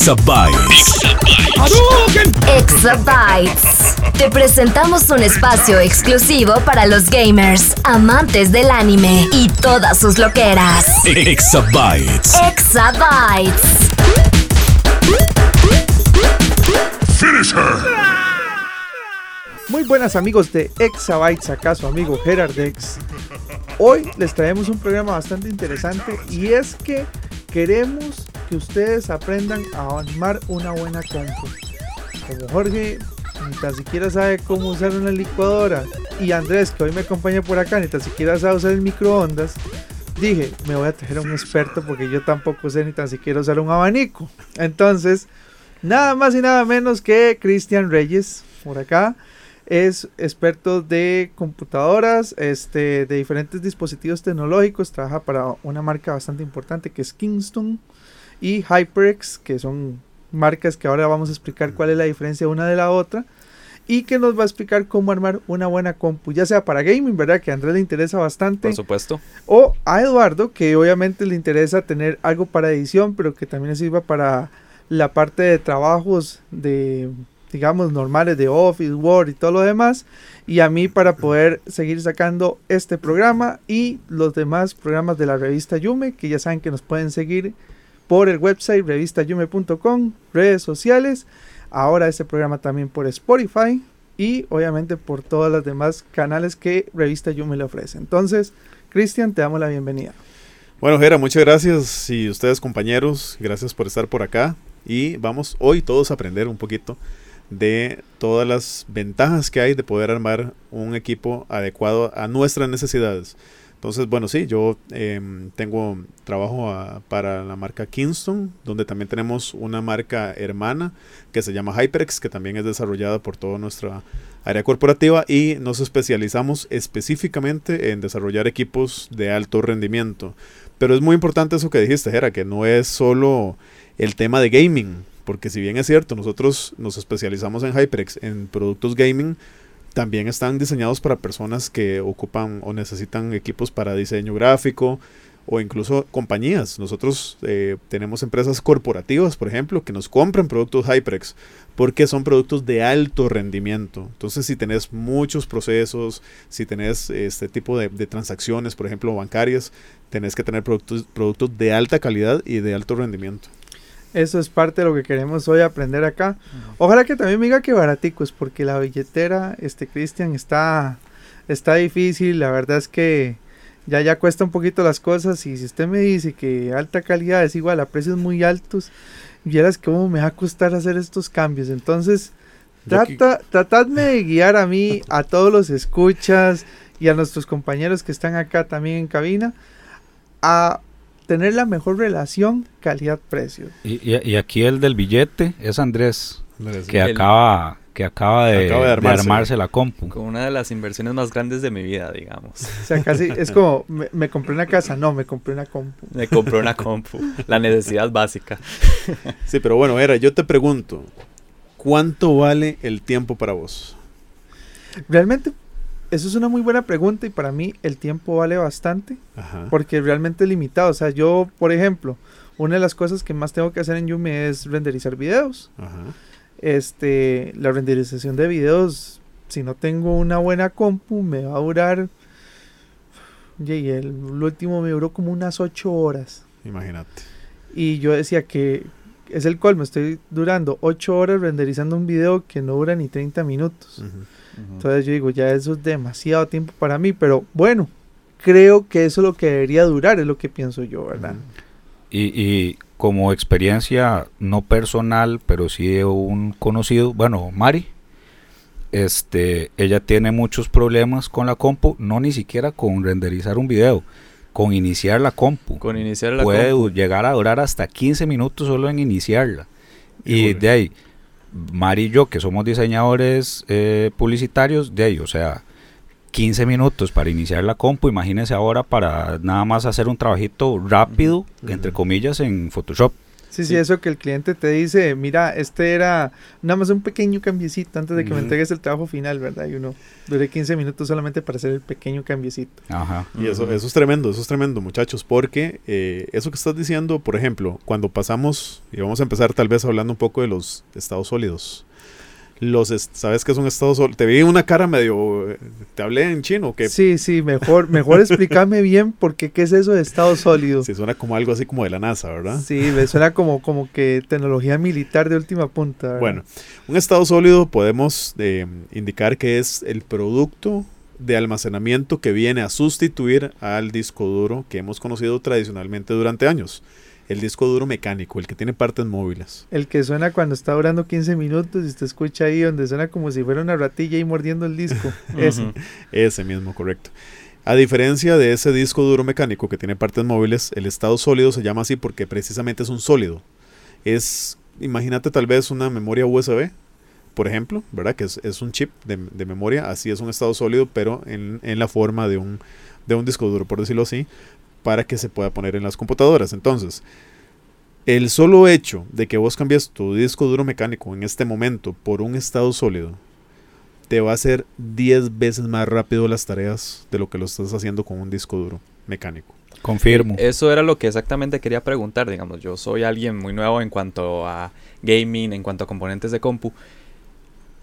Exabytes. Exabytes. Te presentamos un espacio exclusivo para los gamers, amantes del anime y todas sus loqueras. Exabytes. Exabytes. Finish her. Muy buenas amigos de Exabytes, acá su amigo Gerardex. Hoy les traemos un programa bastante interesante y es que queremos que ustedes aprendan a armar una buena compu. Como Jorge ni tan siquiera sabe cómo usar una licuadora y Andrés que hoy me acompaña por acá ni tan siquiera sabe usar el microondas, dije me voy a traer a un experto porque yo tampoco sé ni tan siquiera usar un abanico. Entonces, nada más y nada menos que Cristian Reyes por acá es experto de computadoras, este, de diferentes dispositivos tecnológicos, trabaja para una marca bastante importante que es Kingston y HyperX, que son marcas que ahora vamos a explicar cuál es la diferencia una de la otra y que nos va a explicar cómo armar una buena compu, ya sea para gaming, ¿verdad? Que a Andrés le interesa bastante. Por supuesto. O a Eduardo, que obviamente le interesa tener algo para edición, pero que también le sirva para la parte de trabajos de digamos, normales de Office, Word y todo lo demás. Y a mí para poder seguir sacando este programa y los demás programas de la revista Yume, que ya saben que nos pueden seguir por el website revistayume.com, redes sociales. Ahora este programa también por Spotify y obviamente por todos los demás canales que Revista Yume le ofrece. Entonces, Cristian, te damos la bienvenida. Bueno, Gera, muchas gracias y ustedes compañeros, gracias por estar por acá y vamos hoy todos a aprender un poquito de todas las ventajas que hay de poder armar un equipo adecuado a nuestras necesidades. Entonces, bueno, sí, yo eh, tengo trabajo para la marca Kingston, donde también tenemos una marca hermana que se llama HyperX, que también es desarrollada por toda nuestra área corporativa y nos especializamos específicamente en desarrollar equipos de alto rendimiento. Pero es muy importante eso que dijiste, Jera, que no es solo el tema de gaming, porque si bien es cierto, nosotros nos especializamos en HyperX, en productos gaming, también están diseñados para personas que ocupan o necesitan equipos para diseño gráfico o incluso compañías. Nosotros eh, tenemos empresas corporativas, por ejemplo, que nos compran productos HyperX porque son productos de alto rendimiento. Entonces, si tenés muchos procesos, si tenés este tipo de, de transacciones, por ejemplo, bancarias, tenés que tener productos, productos de alta calidad y de alto rendimiento. Eso es parte de lo que queremos hoy aprender acá. Ojalá que también me diga que baraticos, porque la billetera, este Cristian, está, está difícil. La verdad es que ya ya cuesta un poquito las cosas. Y si usted me dice que alta calidad es igual a precios muy altos, vieras cómo me va a costar hacer estos cambios. Entonces, trata, tratadme de guiar a mí, a todos los escuchas y a nuestros compañeros que están acá también en cabina, a tener la mejor relación calidad-precio. Y, y, y aquí el del billete es Andrés, Andrés, que el- acaba que acaba de, Acaba de de armarse. armarse. la compu. Con una de las inversiones más grandes de mi vida, digamos. O sea, casi es como, me, me compré una casa, no, me compré una compu. Me compré una compu. La necesidad básica. Sí, pero bueno, Era, yo te pregunto, ¿cuánto vale el tiempo para vos? Realmente, eso es una muy buena pregunta y para mí el tiempo vale bastante Ajá. porque realmente es limitado. O sea, yo, por ejemplo, una de las cosas que más tengo que hacer en Yume es renderizar videos. Ajá. Este, la renderización de videos, si no tengo una buena compu, me va a durar. Y el, el último me duró como unas 8 horas. Imagínate. Y yo decía que es el colmo, estoy durando 8 horas renderizando un video que no dura ni 30 minutos. Entonces yo digo, ya eso es demasiado tiempo para mí, pero bueno, creo que eso es lo que debería durar, es lo que pienso yo, ¿verdad? Y, y como experiencia no personal, pero sí de un conocido, bueno, Mari, este, ella tiene muchos problemas con la compu, no ni siquiera con renderizar un video, con iniciar la compu. Con iniciar la puede compu. llegar a durar hasta 15 minutos solo en iniciarla. Y de ahí, Mari y yo, que somos diseñadores eh, publicitarios, de ahí, o sea, 15 minutos para iniciar la compu, imagínense ahora para nada más hacer un trabajito rápido, entre comillas, en Photoshop. Sí, sí, eso que el cliente te dice, mira, este era nada más un pequeño cambiecito antes de que me entregues el trabajo final, ¿verdad? Y uno duré 15 minutos solamente para hacer el pequeño cambiecito. Ajá. Y eso, eso es tremendo, eso es tremendo, muchachos, porque eh, eso que estás diciendo, por ejemplo, cuando pasamos, y vamos a empezar tal vez hablando un poco de los estados sólidos. Los, ¿sabes qué es un estado sólido? Te vi una cara medio, te hablé en chino, que Sí, sí, mejor, mejor explícame bien porque qué es eso de estado sólido. sí suena como algo así como de la NASA, ¿verdad? Sí, me suena como, como que tecnología militar de última punta. ¿verdad? Bueno, un estado sólido podemos eh, indicar que es el producto de almacenamiento que viene a sustituir al disco duro que hemos conocido tradicionalmente durante años. El disco duro mecánico, el que tiene partes móviles. El que suena cuando está durando 15 minutos y usted escucha ahí donde suena como si fuera una ratilla ahí mordiendo el disco. Ese. Ese mismo, correcto. A diferencia de ese disco duro mecánico que tiene partes móviles, el estado sólido se llama así porque precisamente es un sólido. Es, imagínate tal vez una memoria USB, por ejemplo, ¿verdad? Que es, es un chip de, de memoria, así es un estado sólido, pero en, en la forma de un, de un disco duro, por decirlo así, para que se pueda poner en las computadoras. Entonces, el solo hecho de que vos cambies tu disco duro mecánico en este momento por un estado sólido, te va a hacer 10 veces más rápido las tareas de lo que lo estás haciendo con un disco duro mecánico. Confirmo. Eso era lo que exactamente quería preguntar, digamos, yo soy alguien muy nuevo en cuanto a gaming, en cuanto a componentes de compu.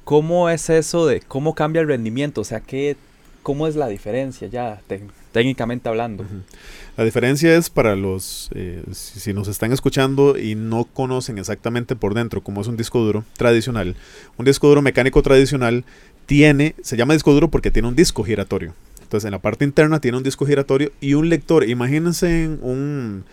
¿Cómo es eso de cómo cambia el rendimiento? O sea, ¿qué, ¿cómo es la diferencia ya te- técnicamente hablando? La diferencia es para los, eh, si, nos están escuchando y no conocen exactamente por dentro cómo es un disco duro tradicional, un disco duro mecánico tradicional tiene, se llama disco duro porque tiene un disco giratorio. Entonces en la parte interna tiene un disco giratorio y un lector. Imagínense en un,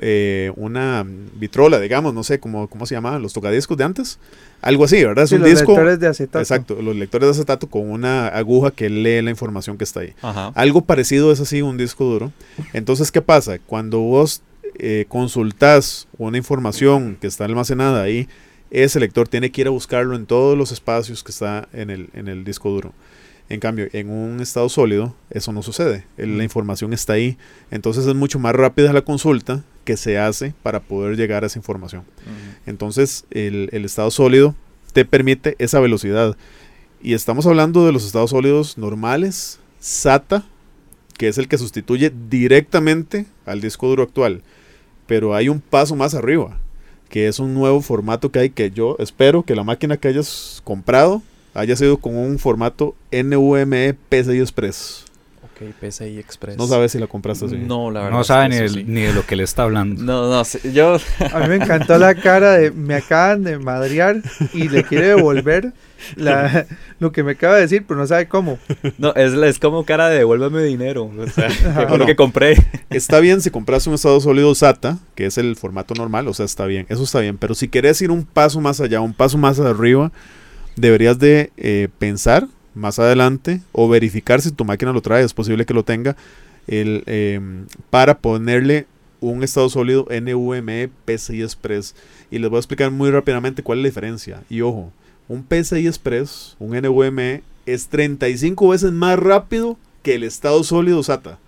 eh, una vitrola, digamos, no sé cómo, cómo se llamaban los tocadiscos de antes. Algo así, ¿verdad? Es Sí, un los disco. lectores de acetato. Exacto, los lectores de acetato con una aguja que lee la información que está ahí. Ajá. Algo parecido es así un disco duro. Entonces, ¿qué pasa? Cuando vos eh, consultás una información que está almacenada ahí, ese lector tiene que ir a buscarlo en todos los espacios que está en el, en el disco duro. En cambio, en un estado sólido, eso no sucede. La información está ahí. Entonces es mucho más rápida la consulta que se hace para poder llegar a esa información. Entonces, el, el estado sólido te permite esa velocidad. Y estamos hablando de los estados sólidos normales, SATA, que es el que sustituye directamente al disco duro actual. Pero hay un paso más arriba, que es un nuevo formato que hay que yo espero que la máquina que hayas comprado haya sido con un formato NVMe PCI Express. Ok, PCI Express. No sabes si la compraste así. No, la verdad. No es sabe que ni, el- sí. ni de lo que le está hablando. No, no, sí, yo... A mí me encantó la cara de me acaban de madrear y le quiere devolver la- lo que me acaba de decir, pero no sabe cómo. No, es, es como cara de devuélveme dinero. O sea, que lo que compré. Está bien si compras un estado sólido SATA, que es el formato normal, o sea, está bien, eso está bien. Pero si quieres ir un paso más allá, un paso más arriba, deberías de eh, pensar más adelante o verificar si tu máquina lo trae, es posible que lo tenga, el, eh, para ponerle un estado sólido NVMe PCI Express. Y les voy a explicar muy rápidamente cuál es la diferencia. Y ojo, un PCI Express, un NVMe, es 35 veces más rápido que el estado sólido SATA.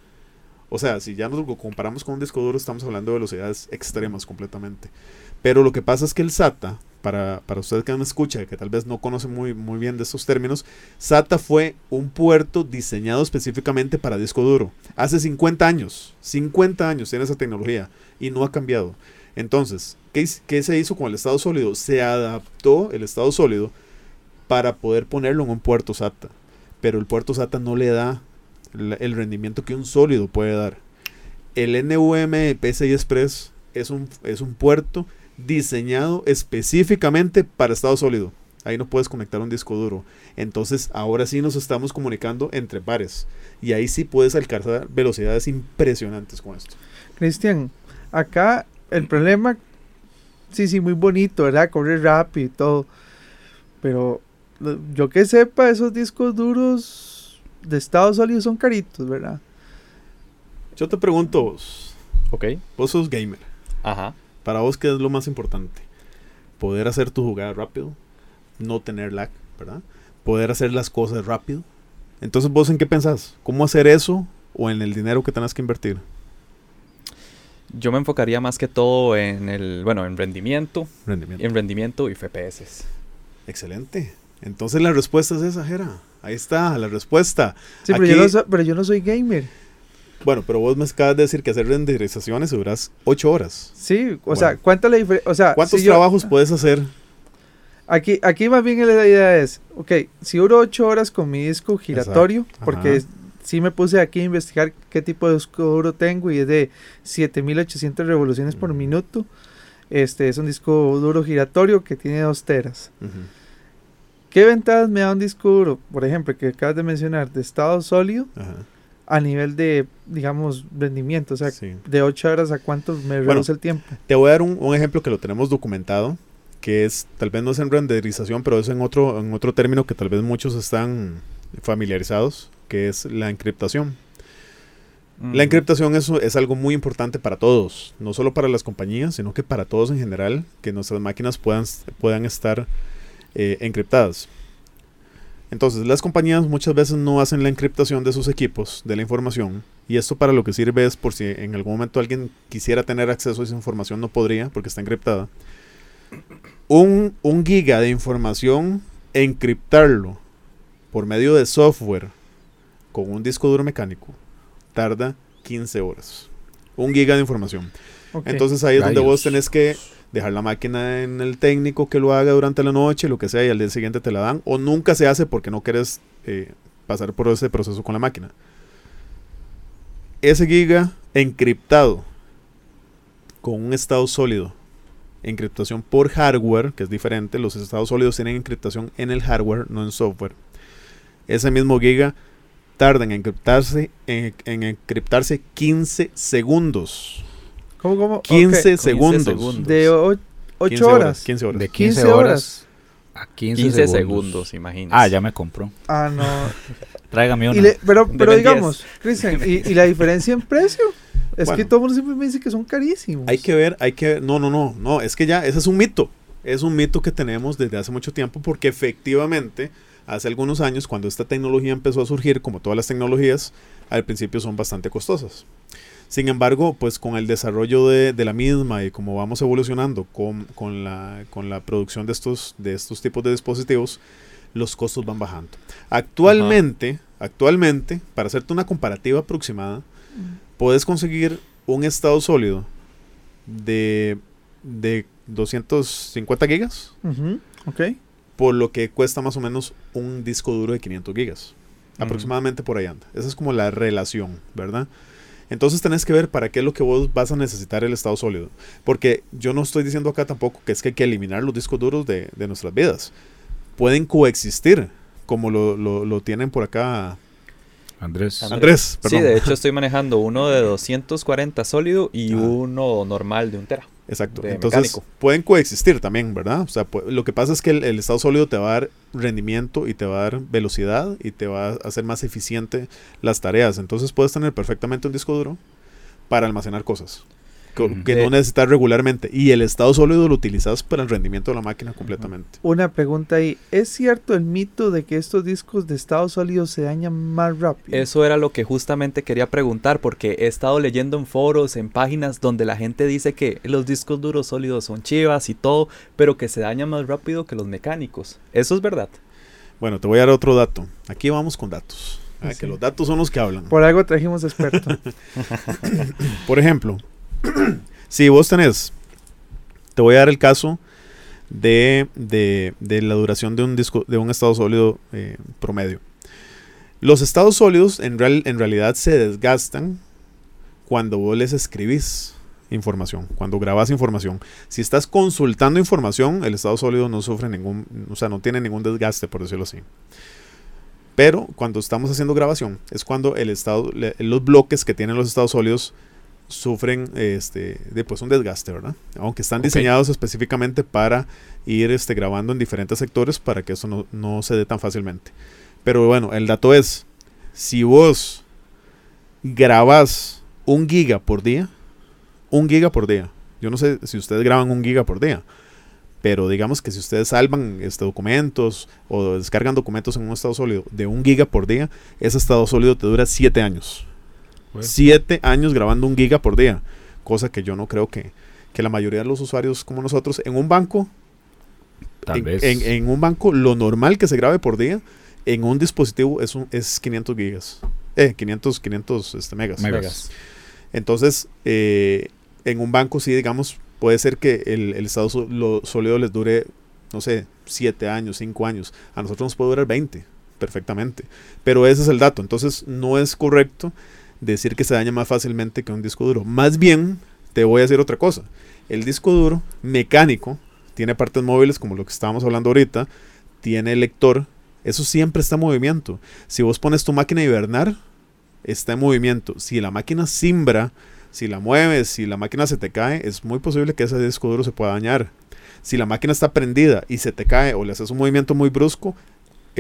O sea, si ya nos lo comparamos con un disco duro, estamos hablando de velocidades extremas completamente. Pero lo que pasa es que el SATA, para, para usted que no me escucha, que tal vez no conoce muy, muy bien de estos términos, SATA fue un puerto diseñado específicamente para disco duro. Hace 50 años, 50 años tiene esa tecnología y no ha cambiado. Entonces, ¿qué, qué se hizo con el estado sólido? Se adaptó el estado sólido para poder ponerlo en un puerto SATA. Pero el puerto SATA no le da el rendimiento que un sólido puede dar. El NVMe PCI Express es un, es un puerto diseñado específicamente para estado sólido. Ahí no puedes conectar un disco duro. Entonces ahora sí nos estamos comunicando entre pares. Y ahí sí puedes alcanzar velocidades impresionantes con esto. Cristian, acá el problema, sí, sí, muy bonito, ¿verdad? Corre rápido y todo. Pero lo- yo que sepa, esos discos duros de estado sólido son caritos, ¿verdad? Yo te pregunto, vos, Ok. vos sos gamer. Ajá. Para vos, ¿qué es lo más importante? Poder hacer tu jugada rápido, no tener lag, ¿verdad? Poder hacer las cosas rápido. Entonces, ¿vos en qué pensás? ¿Cómo hacer eso o en el dinero que tenés que invertir? Yo me enfocaría más que todo en el, bueno, en rendimiento, Rendimiento. en rendimiento y FPS. Excelente. Entonces la respuesta es esa, Jera. Ahí está, la respuesta. Sí, pero Aquí- yo, no so- pero yo no soy gamer. Bueno, pero vos me acabas de decir que hacer renderizaciones duras 8 horas. Sí, o Bueno. sea, ¿cuánta la? O sea, ¿Cuántos si yo- trabajos puedes hacer? Aquí, aquí más bien la idea es, ok, si duro 8 horas con mi disco giratorio, Ajá. porque es- sí me puse aquí a investigar qué tipo de disco duro tengo y es de 7800 revoluciones por Mm. minuto. Este es un disco duro giratorio que tiene 2 teras. Ujú. ¿Qué ventajas me da un disco duro, por ejemplo, que acabas de mencionar, de estado sólido Ajá. A nivel de, digamos, rendimiento? O sea, Sí. de 8 horas a cuánto me Bueno, reduce el tiempo. Te voy a dar un, un ejemplo que lo tenemos documentado, que es, tal vez no es en renderización, pero es en otro, en otro término que tal vez muchos están familiarizados, que es la encriptación. La Ujú. encriptación es, es algo muy importante para todos, no solo para las compañías, sino que para todos en general, que nuestras máquinas puedan, puedan estar eh, encriptadas. Entonces, las compañías muchas veces no hacen la encriptación de sus equipos, de la información, y esto para lo que sirve es por si en algún momento alguien quisiera tener acceso a esa información, no podría porque está encriptada. Un, un giga de información, encriptarlo por medio de software con un disco duro mecánico tarda 15 horas. Un giga de información. Entonces ahí es donde vos tenés que dejar la máquina en el técnico que lo haga durante la noche, lo que sea, y al día siguiente te la dan. O nunca se hace porque no quieres eh, pasar por ese proceso con la máquina. Ese giga encriptado con un estado sólido. Encriptación por hardware, que es diferente. Los estados sólidos tienen encriptación en el hardware, no en software. Ese mismo giga tarda en encriptarse, en, en encriptarse 15 segundos. ¿Cómo, cómo? 15 Ok. segundos. segundos. De 8 15 horas. 15 horas. De 15, 15 horas a 15, 15 segundos. segundos, imagínese. Ah, ya me compró. Ah, no. Tráigame una. Le- pero pero digamos, Cristian, ¿y, y la diferencia en precio? Es que todo el mundo siempre me dice que son carísimos. Hay que ver, hay que no, no, no, no, es que ya ese es un mito. Es un mito que tenemos desde hace mucho tiempo porque efectivamente hace algunos años cuando esta tecnología empezó a surgir, como todas las tecnologías, al principio son bastante costosas. Sin embargo, pues con el desarrollo de, de la misma y como vamos evolucionando con, con la, con la producción de estos, de estos tipos de dispositivos, los costos van bajando. Actualmente, actualmente, para hacerte una comparativa aproximada, puedes conseguir un estado sólido de, de 250 gigas, por lo que cuesta más o menos un disco duro de 500 gigas. Aproximadamente por ahí anda. Esa es como la relación, ¿verdad? Entonces tenés que ver para qué es lo que vos vas a necesitar el estado sólido. Porque yo no estoy diciendo acá tampoco que es que hay que eliminar los discos duros de, de nuestras vidas. Pueden coexistir, como lo, lo- lo tienen por acá Andrés. Andrés. Andrés. Sí, Perdón. de hecho estoy manejando uno de 240 sólido y Ah. uno normal de un tera. Exacto. Entonces mecánico. pueden coexistir también, ¿verdad? O sea, lo que pasa es que el, el estado sólido te va a dar rendimiento y te va a dar velocidad y te va a hacer más eficiente las tareas. Entonces puedes tener perfectamente un disco duro para almacenar cosas que, Ujú. que De- no necesitas regularmente. Y el estado sólido lo utilizas para el rendimiento de la máquina completamente. Una pregunta ahí. ¿Es cierto el mito de que estos discos de estado sólido se dañan más rápido? Eso era lo que justamente quería preguntar porque he estado leyendo en foros, en páginas donde la gente dice que los discos duros sólidos son chivas y todo, pero que se dañan más rápido que los mecánicos. ¿Eso es verdad? Bueno, te voy a dar otro dato. Aquí vamos con datos. Ah, Sí. Que los datos son los que hablan. Por algo trajimos experto. Por ejemplo, si vos tenés, te voy a dar el caso de, de- de la duración de un disco, de un estado sólido eh, promedio. Los estados sólidos en, real- en realidad se desgastan cuando vos les escribís información, cuando grabas información. Si estás consultando información, el estado sólido no sufre ningún, o sea, no tiene ningún desgaste, por decirlo así. Pero cuando estamos haciendo grabación, es cuando el estado, los bloques que tienen los estados sólidos sufren este, después un desgaste, ¿verdad? Aunque están diseñados específicamente para ir este, grabando en diferentes sectores para que eso no, no se dé tan fácilmente. Pero bueno, el dato es, si vos grabás un giga por día, un giga por día. Yo no sé si ustedes graban un giga por día, pero digamos que si ustedes salvan este, documentos o descargan documentos en un estado sólido de un giga por día, ese estado sólido te dura 7 años. 7 años grabando un giga por día, cosa que yo no creo que, que la mayoría de los usuarios como nosotros en un banco Tal en, vez. en- en un banco, lo normal que se grabe por día, en un dispositivo es, un, es 500 gigas. Eh, 500, 500 este, megas. Megas. Entonces, eh, en un banco sí, digamos, puede ser que el, el estado so- lo- sólido les dure, no sé, 7 años, 5 años. A nosotros nos puede durar 20, perfectamente. Pero ese es el dato. Entonces, no es correcto decir que se daña más fácilmente que un disco duro. Más bien, te voy a decir otra cosa. El disco duro mecánico tiene partes móviles como lo que estábamos hablando ahorita, tiene lector, eso siempre está en movimiento. Si vos pones tu máquina a hibernar, está en movimiento. Si la máquina simbra, si la mueves, si la máquina se te cae, es muy posible que ese disco duro se pueda dañar. Si la máquina está prendida y se te cae o le haces un movimiento muy brusco,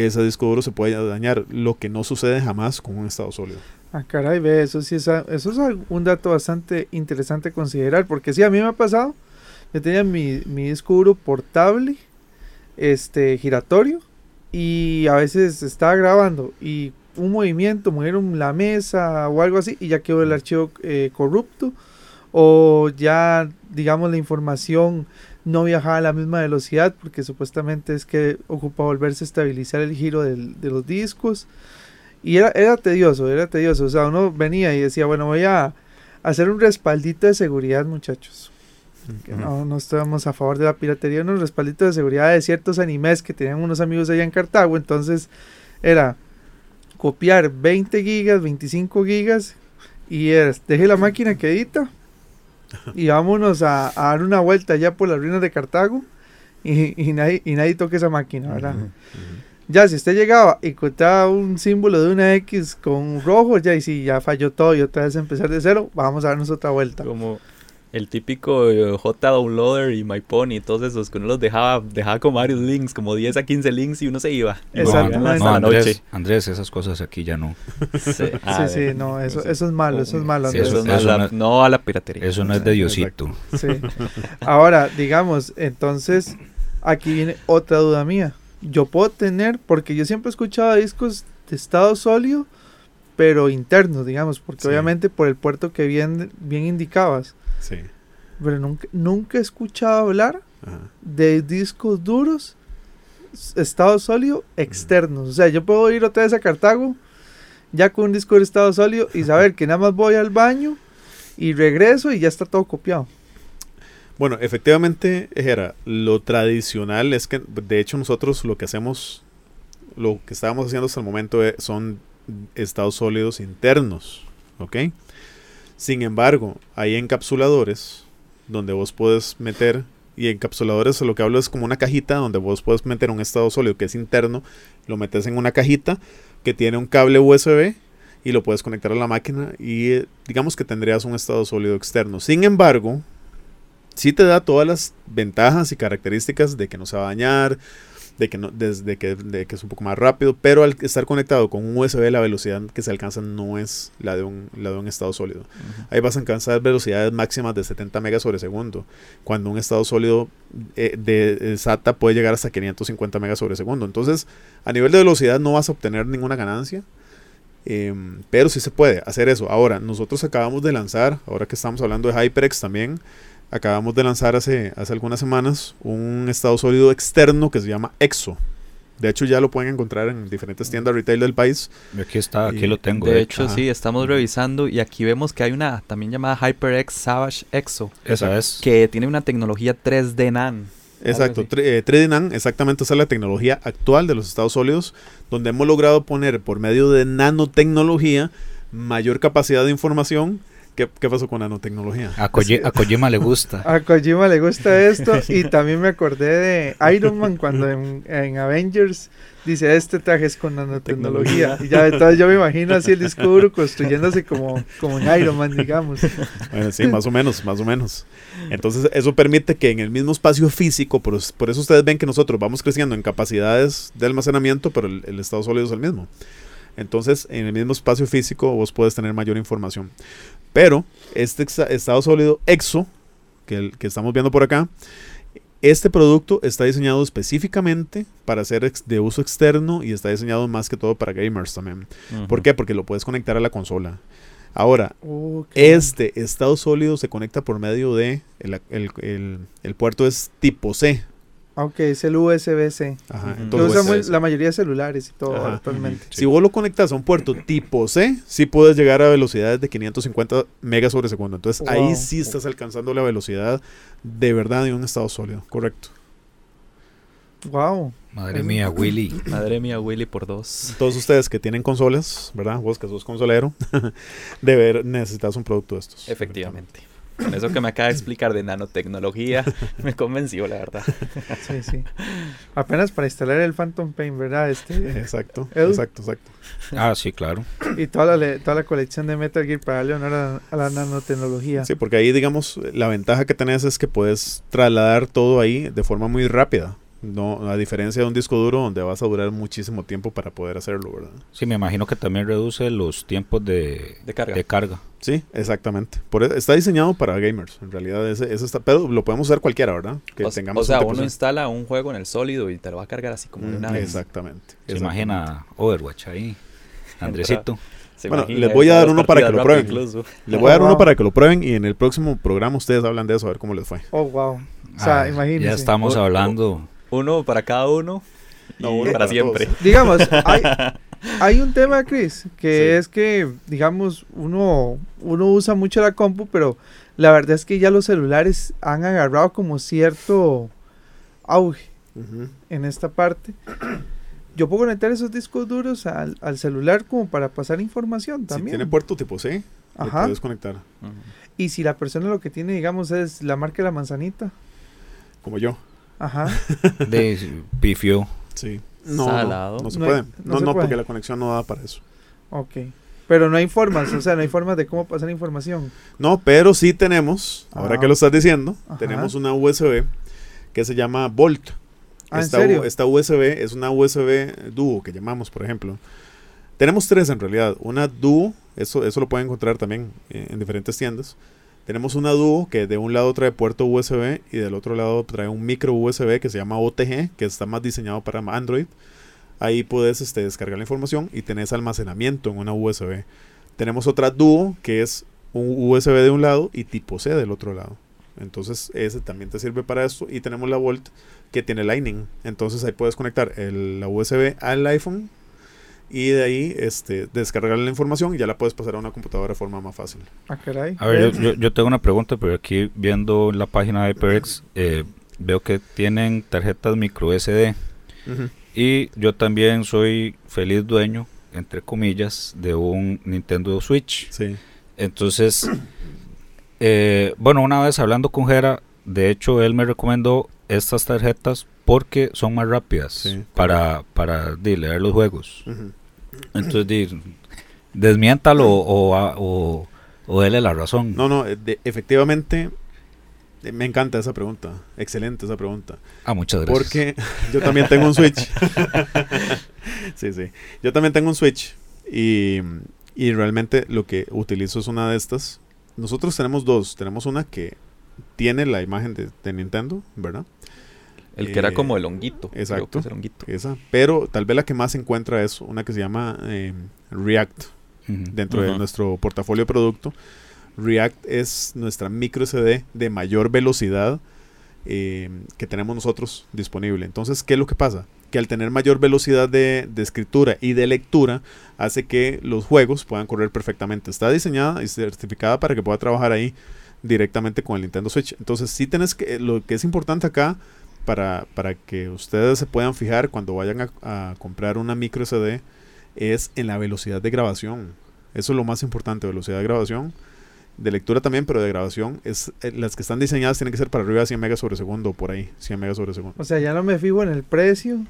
ese disco duro se puede dañar, lo que no sucede jamás con un estado sólido. Ah, caray, ve, eso sí es, eso es un dato bastante interesante considerar, porque sí, a mí me ha pasado, yo tenía mi, mi disco duro portable, este, giratorio, y a veces estaba grabando, y un movimiento, movieron la mesa o algo así, y ya quedó el archivo eh, corrupto, o ya, digamos, la información no viajaba a la misma velocidad, porque supuestamente es que ocupa volverse a estabilizar el giro del- de los discos. Y era, era tedioso, era tedioso. O sea, uno venía y decía, bueno, voy a hacer un respaldito de seguridad, muchachos. Que no, no estamos a favor de la piratería, un respaldito de seguridad de ciertos animes que tenían unos amigos allá en Cartago. Entonces era copiar 20 gigas, 25 gigas y es, deje la máquina quedita y vámonos a, a dar una vuelta allá por las ruinas de Cartago y, y nadie, y nadie toque esa máquina, ¿verdad? Ya, si usted llegaba y encontraba un símbolo de una X con rojo, ya y si ya falló todo y otra vez empezar de cero, vamos a darnos otra vuelta. Como el típico eh, J Downloader y MyPony, todos esos que uno los dejaba, dejaba como varios links, como 10 a 15 links y uno se iba. Y Exacto. No, No, Andrés, noche. Andrés, esas cosas aquí ya no. Sí, ah, sí, sí, no, eso, eso es malo, eso es malo. Sí, Eso la- no- no a la piratería. Eso no es de Diosito. Sí. Ahora, digamos, entonces, aquí viene otra duda mía. Yo puedo tener, porque yo siempre he escuchado discos de estado sólido, pero internos, digamos, porque Sí. obviamente por el puerto que bien, bien indicabas, Sí. pero nunca, nunca he escuchado hablar Ajá. de discos duros, estado sólido, externos. O sea, yo puedo ir otra vez a Cartago, ya con un disco de estado sólido, y saber que nada más voy al baño y regreso y ya está todo copiado. Bueno, efectivamente, Jera, lo tradicional es que, de hecho, nosotros lo que hacemos, lo que estábamos haciendo hasta el momento eh, son estados sólidos internos, ¿ok? Sin embargo, hay encapsuladores donde vos puedes meter, y encapsuladores, lo que hablo es como una cajita donde vos puedes meter un estado sólido que es interno, lo metes en una cajita que tiene un cable USB y lo puedes conectar a la máquina y eh, digamos que tendrías un estado sólido externo. Sin embargo, sí te da todas las ventajas y características de que no se va a dañar, de que, no, desde que, de que es un poco más rápido, pero al estar conectado con un USB la velocidad que se alcanza no es la de un, la de un estado sólido. Ahí vas a alcanzar velocidades máximas de 70 megas sobre segundo, cuando un estado sólido eh, de, de SATA puede llegar hasta 550 megas sobre segundo. Entonces, a nivel de velocidad no vas a obtener ninguna ganancia. em, pero sí se puede hacer eso. Ahora, nosotros acabamos de lanzar, ahora que estamos hablando de HyperX también, acabamos de lanzar hace, hace algunas semanas un estado sólido externo que se llama EXO. De hecho, ya lo pueden encontrar en diferentes tiendas retail del país. Aquí está, aquí Y lo tengo. De hecho, sí, estamos revisando y aquí vemos que hay una también llamada HyperX Savage Exo, Esa es. que tiene una tecnología 3D NAND. Exacto, eh, 3D NAND, exactamente esa es la tecnología actual de los estados sólidos, donde hemos logrado poner por medio de nanotecnología mayor capacidad de información. ¿Qué, qué pasó con nanotecnología? A, Koji- a Kojima le gusta. A Kojima le gusta esto y también me acordé de Iron Man cuando en, en Avengers dice este traje es con nanotecnología y ya entonces yo me imagino así el disco duro construyéndose como, como en Iron Man digamos. Bueno, sí, más o menos, más o menos. Entonces, eso permite que en el mismo espacio físico, por, por eso ustedes ven que nosotros vamos creciendo en capacidades de almacenamiento, pero el, el estado sólido es el mismo. Entonces, en el mismo espacio físico vos puedes tener mayor información. Pero este estado sólido EXO, que, el, que estamos viendo por acá, este producto está diseñado específicamente para ser de uso externo y está diseñado más que todo para gamers también. ¿Por qué? Porque lo puedes conectar a la consola. Ahora, este estado sólido se conecta por medio de. El, el- el- el puerto es tipo C. Aunque Ah, es el USB-C. Ajá, entonces, usa la mayoría de celulares y todo Ajá. actualmente. si vos lo conectas a un puerto tipo C, sí puedes llegar a velocidades de 550 megas sobre segundo. Entonces Wow. ahí sí estás alcanzando la velocidad de verdad de un estado sólido. Correcto. Wow. Madre mía, Willy. Madre mía, Willy por dos. Todos ustedes que tienen consolas, ¿verdad? Vos que sos consolero, de ver, necesitas un producto de estos. Efectivamente. Con eso que me acaba de explicar de nanotecnología, me convenció, la verdad. Sí, sí. Apenas para instalar el Phantom Pain, ¿verdad? Este, Exacto, Edu. exacto, exacto. Ah, sí, claro. y toda la, le- toda la colección de Metal Gear para darle honor a, a la nanotecnología. Sí, porque ahí, digamos, la ventaja que tenés es que puedes trasladar todo ahí de forma muy rápida. No, a diferencia de un disco duro donde vas a durar muchísimo tiempo para poder hacerlo, ¿verdad? Sí, me imagino que también reduce los tiempos de, De carga. de carga. Sí, exactamente. Por eso, está diseñado para gamers, en realidad. Ese, ese está, pero lo podemos usar cualquiera, ¿verdad? Que o, tengamos o sea, uno instala un juego en el sólido y te lo va a cargar así como de Mm, una vez. Exactamente. Se exactamente. imagina Overwatch ahí. Andresito. Se Bueno, les voy a dar uno para que lo prueben. incluso. Les voy a dar Oh, uno wow. para que lo prueben y en el próximo programa ustedes hablan de eso, a ver cómo les fue. Oh, wow. O sea, Ah, imagínense. Ya estamos O- hablando. Uno para cada uno. No, y uno para siempre. todos. Digamos, hay, hay un tema, Chris, que Sí. es que, digamos, uno, uno usa mucho la compu, pero la verdad es que ya los celulares han agarrado como cierto auge Ujú. en esta parte. Yo puedo conectar esos discos duros al, al celular como para pasar información Si también. tiene puerto tipo C, lo Ajá. puedes conectar. Ujú. Y si la persona lo que tiene, digamos, es la marca de la manzanita. Como yo. Ajá. De pifio. Sí. No, Salado. no, no se No puede. hay- no No, se no, puede. porque la conexión no da para eso. Ok. Pero no hay formas, o sea, no hay formas de cómo pasar información. No, pero sí tenemos, ahora Ah. que lo estás diciendo, Ajá. tenemos una USB que se llama Volt. Ah, ¿en esta, serio? Esta USB es una USB dúo que llamamos, por ejemplo. Tenemos tres en realidad. Una dúo, eso, eso lo pueden encontrar también eh, en diferentes tiendas. Tenemos una dúo que de un lado trae puerto USB y del otro lado trae un micro USB que se llama OTG, que está más diseñado para Android. Ahí puedes este, descargar la información y tenés almacenamiento en una USB. Tenemos otra dúo que es un USB de un lado y tipo C del otro lado. Entonces ese también te sirve para esto. Y tenemos la Volt que tiene Lightning. Entonces ahí puedes conectar el- la USB al iPhone y de ahí este, descargar la información y ya la puedes pasar a una computadora de forma más fácil. Ah, caray. A ver, yo, yo, yo tengo una pregunta, pero aquí viendo la página de HyperX, eh, veo que tienen tarjetas micro SD. Y yo también soy feliz dueño, entre comillas, de un Nintendo Switch. Sí. Entonces, eh, bueno, una vez hablando con Jera, de hecho él me recomendó estas tarjetas porque son más rápidas Sí, para, para di, leer los juegos. Entonces, di, desmiéntalo o, o, o, o dele la razón. No, no, eh, de- efectivamente eh, me encanta esa pregunta. Excelente esa pregunta. Ah, muchas gracias. Porque yo también tengo un Switch. sí, sí. Yo también tengo un Switch. Y, y realmente lo que utilizo es una de estas. Nosotros tenemos dos. Tenemos una que tiene la imagen de, de Nintendo, ¿verdad? El que era Eh, como el honguito. exacto. el honguito. Esa. Pero tal vez la que más se encuentra es una que se llama eh, React dentro de nuestro portafolio de producto. React es nuestra micro SD de mayor velocidad eh, que tenemos nosotros disponible. Entonces, ¿qué es lo que pasa? Que al tener mayor velocidad de, de escritura y de lectura, hace que los juegos puedan correr perfectamente. Está diseñada y certificada para que pueda trabajar ahí directamente con el Nintendo Switch. Entonces, sí tenés que, lo que es importante acá, para, para que ustedes se puedan fijar cuando vayan a, a comprar una micro SD, es en la velocidad de grabación. Eso es lo más importante, velocidad de grabación. De lectura también, pero de grabación. es eh, Las que están diseñadas tienen que ser para arriba de 100 megas sobre segundo, por ahí, 100 megas sobre segundo. O sea, ya no me fijo en el precio,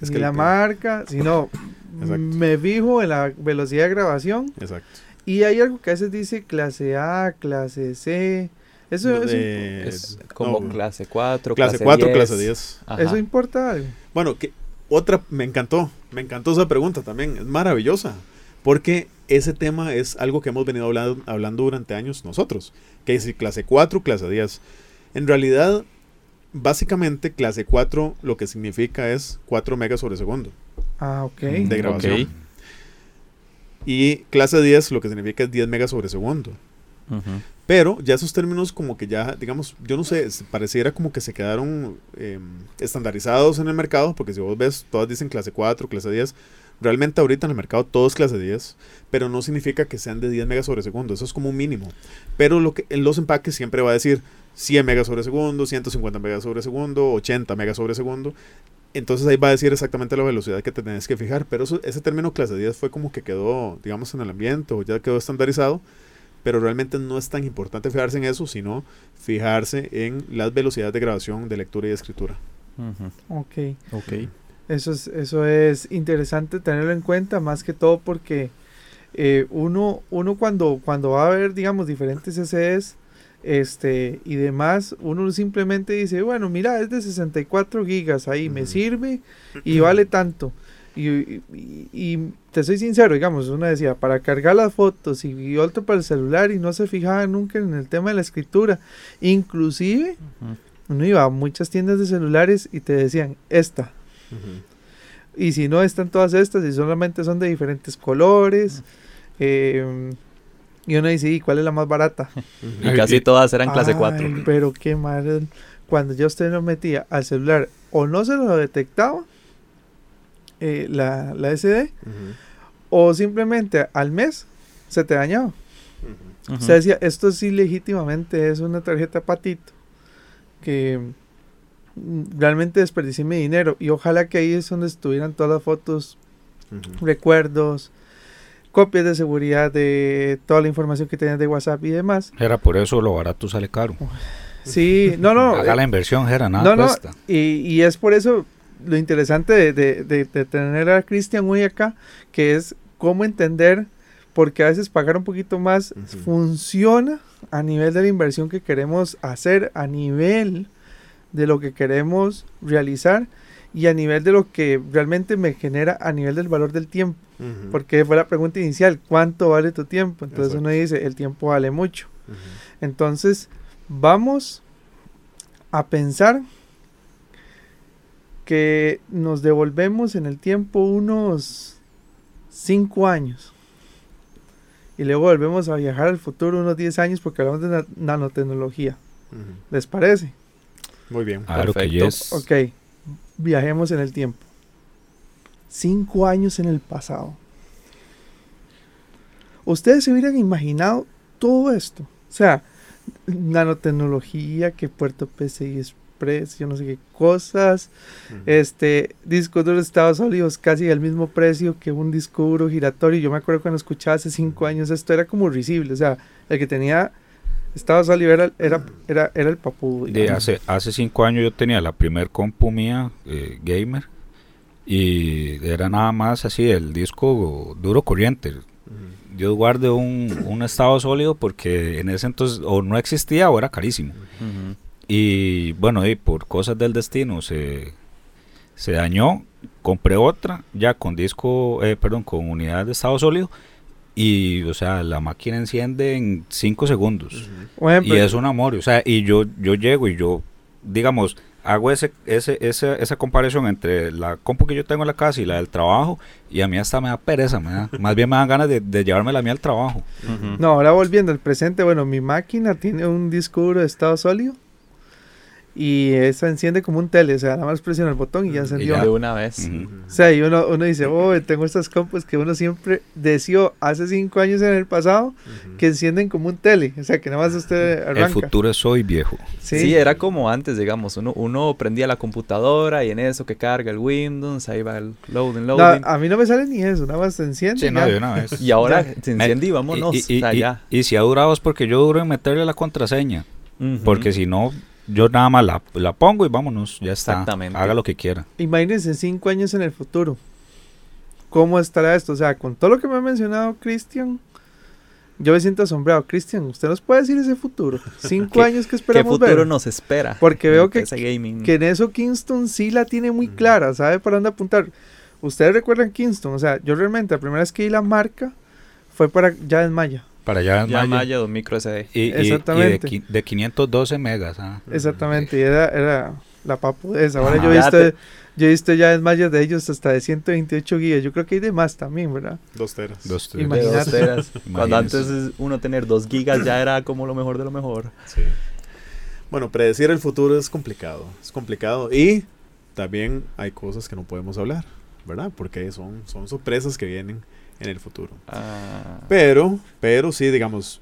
Es ni que la el- marca, sino me fijo en la velocidad de grabación. Exacto. Y hay algo que a veces dice clase A, clase C. Eso, de- Es como no, clase 4, clase 4, clase 10. Ajá. eso importa algo. Bueno, que otra, me encantó, me encantó esa pregunta también, es maravillosa, porque ese tema es algo que hemos venido hablando, hablando durante años nosotros, que es clase 4, clase 10. En realidad, básicamente clase 4 lo que significa es 4 megas sobre segundo Ah, ok. de grabación. Ok. Y clase 10 lo que significa es 10 megas sobre segundo. Ujú. Pero ya esos términos como que ya, digamos, yo no sé, pareciera como que se quedaron eh, estandarizados en el mercado, porque si vos ves, todas dicen clase 4, clase 10. Realmente ahorita en el mercado todo es clase 10, pero no significa que sean de 10 megas sobre segundo, eso es como un mínimo. Pero lo que en los empaques siempre va a decir 100 megas sobre segundo, 150 megas sobre segundo, 80 megas sobre segundo. Entonces ahí va a decir exactamente la velocidad que te tenés que fijar, pero ese término clase 10 fue como que quedó, digamos, en el ambiente o ya quedó estandarizado pero realmente no es tan importante fijarse en eso, sino fijarse en las velocidades de grabación, de lectura y de escritura. Ujú. Ok. Ok. Eso es, eso es interesante tenerlo en cuenta, más que todo porque eh, uno, uno cuando, cuando va a ver, digamos, diferentes CCs este, y demás, uno simplemente dice, bueno, mira, es de 64 gigas, ahí me sirve y vale tanto. Y, y- y te soy sincero, digamos, uno decía, para cargar las fotos y, y otro para el celular y no se fijaba nunca en el tema de la escritura. Inclusive, uno iba a muchas tiendas de celulares y te decían, esta. Y si no están todas estas y solamente son de diferentes colores. eh, y uno dice, ¿y cuál es la más barata? Y casi todas eran clase 4. Ay, pero qué mal. Cuando yo usted lo metía al celular o no se lo detectaba eh, la, la SD o simplemente al mes se te dañaba. Usted decía, esto sí legítimamente es una tarjeta patito que mm, realmente desperdicié mi dinero y ojalá que ahí es donde estuvieran todas las fotos, recuerdos, copias de seguridad de toda la información que tenías de WhatsApp y demás. Era por eso lo barato sale caro. Sí, no, no. Haga eh, la inversión, Jera, nada no, no, y es por eso lo interesante de, de- de- de tener a Cristian hoy acá, que es cómo entender, porque a veces pagar un poquito más funciona a nivel de la inversión que queremos hacer, a nivel de lo que queremos realizar y a nivel de lo que realmente me genera a nivel del valor del tiempo. Porque fue la pregunta inicial, ¿cuánto vale tu tiempo? Entonces Exacto. uno dice, el tiempo vale mucho. Entonces, vamos a pensar que nos devolvemos en el tiempo unos 5 años. Y luego volvemos a viajar al futuro unos 10 años porque hablamos de na- nanotecnología. ¿Les parece? Muy bien. Claro que Perfecto. yes. Ok, viajemos en el tiempo. 5 años en el pasado. Ustedes se hubieran imaginado todo esto. O sea, nanotecnología, que Puerto PCI Express, yo no sé qué cosas. Este, discos duros de Estados Unidos casi al mismo precio que un disco duro giratorio. Yo me acuerdo cuando escuchaba hace cinco años esto era como risible. O sea, el que tenía Estados Unidos era, era, era, era el papu. De hace, hace cinco años yo tenía la primer compu mía, eh, gamer, y era nada más así el disco duro corriente. Yo guardé un, un estado sólido porque en ese entonces o no existía o era carísimo. Ujú. Y bueno, y por cosas del destino se, se dañó. Compré otra ya con disco, eh, perdón, con unidad de estado sólido. Y, o sea, la máquina enciende en 5 segundos. Y es un amor, o sea, y yo, yo llego y yo, digamos, hago ese, ese, ese, esa comparación entre la compu que yo tengo en la casa y la del trabajo, y a mí hasta me da pereza, me da- más bien me dan ganas de, de llevarme la mía al trabajo. No, ahora volviendo al presente, bueno, mi máquina tiene un disco duro de estado sólido y esa enciende como un tele, o sea, nada más presiona el botón y ya encendió. ya. De una vez. Ujú. O sea, y uno, uno dice, oh, tengo estas compus que uno siempre deseó hace cinco años en el pasado que encienden como un tele, o sea, que nada más usted El arranca. futuro es hoy, viejo. Sí, Sí. era como antes, digamos, uno, uno prendía la computadora y en eso que carga el Windows, ahí va el loading, No, loading. a mí no me sale ni eso, nada más se enciende. Sí, y no, ya. de una vez. y ahora Ya. se enciende y vámonos. Y, y- o sea, y- ya. y si ha durado es porque yo duro en meterle la contraseña, Ujú. porque si no, yo nada más la, la pongo y vámonos, ya está. Exactamente. Haga lo que quiera. Imagínense cinco años en el futuro. ¿Cómo estará esto? O sea, con todo lo que me ha mencionado Cristian, yo me siento asombrado. Cristian, ¿usted nos puede decir ese futuro? Cinco ¿Qué- años que ¿Qué esperamos futuro ver. nos espera? Porque veo que-. Que en eso Kingston sí la tiene muy clara, sabe para dónde apuntar. Ustedes recuerdan Kingston, o sea, yo realmente la primera vez que vi la marca fue para ya en Maya. Para allá en Ya Maya. Maya, dos micro SD. Y, y- y de, Exactamente. de 512 megas. ah. Exactamente, y era, era la papu de esa. Ahora yo he visto, te- yo he visto ya en Maya de ellos hasta de 128 gigas. Yo creo que hay de más también, ¿verdad? Dos teras. Dos. De Imagínate. dos teras. Cuando antes es- uno tener 2 gigas ya era como lo mejor de lo mejor. Sí. Bueno, predecir el futuro es complicado. Es complicado. Y también hay cosas que no podemos hablar, ¿verdad? Porque son, son sorpresas que vienen en el futuro. Ah, Pero, pero sí, digamos,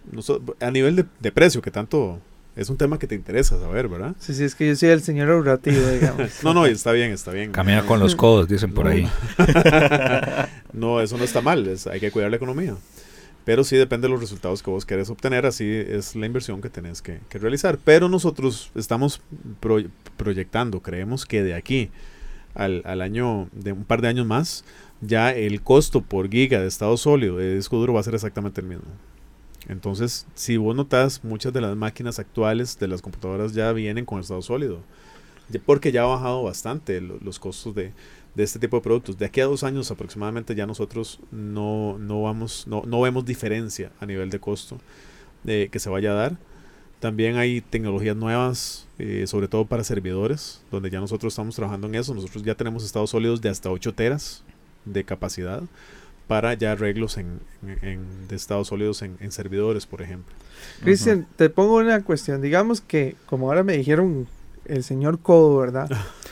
a nivel de, de precio, que tanto es un tema que te interesa saber, ¿verdad? Sí, sí, es que yo soy el señor ahorrativo, digamos. No, no, está bien, está bien. Camina con los codos, dicen por No. ahí. No, eso no está mal, es- hay que cuidar la economía. Pero sí depende de los resultados que vos querés obtener, así es la inversión que tenés que, que realizar. Pero nosotros estamos pro- proyectando, creemos que de aquí al, al año, de un par de años más, ya el costo por giga de estado sólido de disco duro va a ser exactamente el mismo. Entonces, si vos notas, muchas de las máquinas actuales de las computadoras ya vienen con estado sólido. Porque ya ha bajado bastante lo- los costos de, de este tipo de productos. De aquí a dos años aproximadamente ya nosotros no, no, vamos, no, no vemos diferencia a nivel de costo eh, que se vaya a dar. También hay tecnologías nuevas, eh, sobre todo para servidores, donde ya nosotros estamos trabajando en eso. Nosotros ya tenemos estados sólidos de hasta 8 teras de capacidad para ya arreglos en, en- en- de estados sólidos en, en servidores, por ejemplo. Cristian, te pongo una cuestión. Digamos que, como ahora me dijeron el señor Codo, ¿verdad?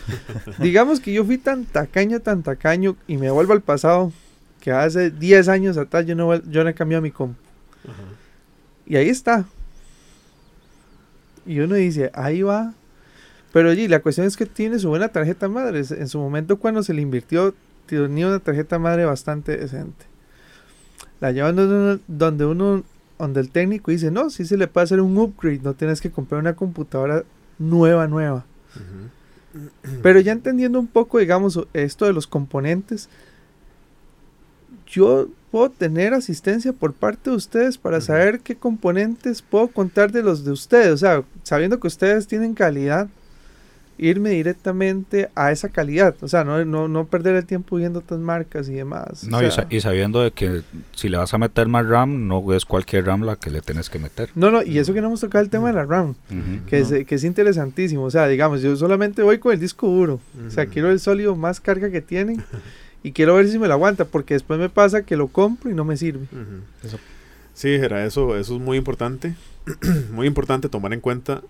Digamos que yo fui tan tacaño, tan tacaño, y me vuelvo al pasado, que hace 10 años atrás yo no, yo no he cambiado mi compu. Y ahí está. Y uno dice, ahí va. Pero oye, la cuestión es que tiene su buena tarjeta madre. En su momento cuando se le invirtió, tenía una tarjeta madre bastante decente. La llevan donde uno, donde uno, donde el técnico dice, no, sí se le puede hacer un upgrade, no tienes que comprar una computadora nueva, nueva. Pero ya entendiendo un poco, digamos, esto de los componentes, yo puedo tener asistencia por parte de ustedes para saber qué componentes puedo contar de los de ustedes. O sea, sabiendo que ustedes tienen calidad, irme directamente a esa calidad. O sea, no, no, no perder el tiempo viendo otras marcas y demás. No, O y, sea, sa- y sabiendo de que si le vas a meter más RAM, no es cualquier RAM la que le tienes que meter. no, no, y eso que no hemos tocado el tema de la RAM, que, es, que es interesantísimo. O sea, digamos, yo solamente voy con el disco duro. O sea, quiero el sólido más carga que tienen y quiero ver si me lo aguanta, porque después me pasa que lo compro y no me sirve. Eso. Sí, Jera, eso, eso es muy importante. muy importante tomar en cuenta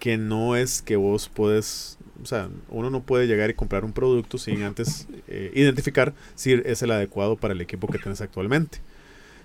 que no es que vos puedes, o sea, uno no puede llegar y comprar un producto sin antes eh, identificar si es el adecuado para el equipo que tienes actualmente.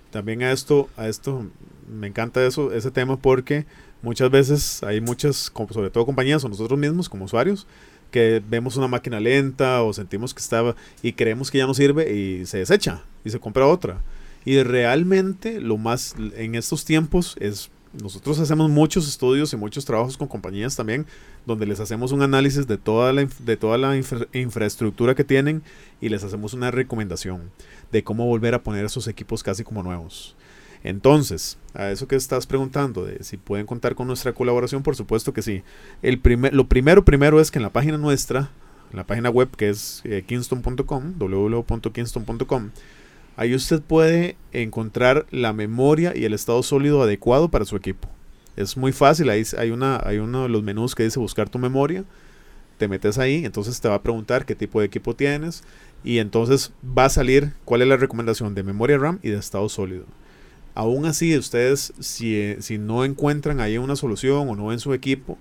También a esto, a esto me encanta eso, ese tema porque muchas veces hay muchas, sobre todo compañías o nosotros mismos como usuarios, que vemos una máquina lenta o sentimos que estaba y creemos que ya no sirve y se desecha y se compra otra. Y realmente lo más en estos tiempos es nosotros hacemos muchos estudios y muchos trabajos con compañías también donde les hacemos un análisis de toda la, de toda la infra- infraestructura que tienen y les hacemos una recomendación de cómo volver a poner esos equipos casi como nuevos. Entonces, a eso que estás preguntando de si pueden contar con nuestra colaboración, por supuesto que sí. El primer, lo primero, primero es que en la página nuestra, en la página web que es eh, kingston.com, www.kingston.com, ahí usted puede encontrar la memoria y el estado sólido adecuado para su equipo. Es muy fácil, ahí hay, una, hay uno de los menús que dice buscar tu memoria, te metes ahí, entonces te va a preguntar qué tipo de equipo tienes y entonces va a salir cuál es la recomendación de memoria RAM y de estado sólido. Aún así, ustedes, si, eh, si no encuentran ahí una solución o no en su equipo,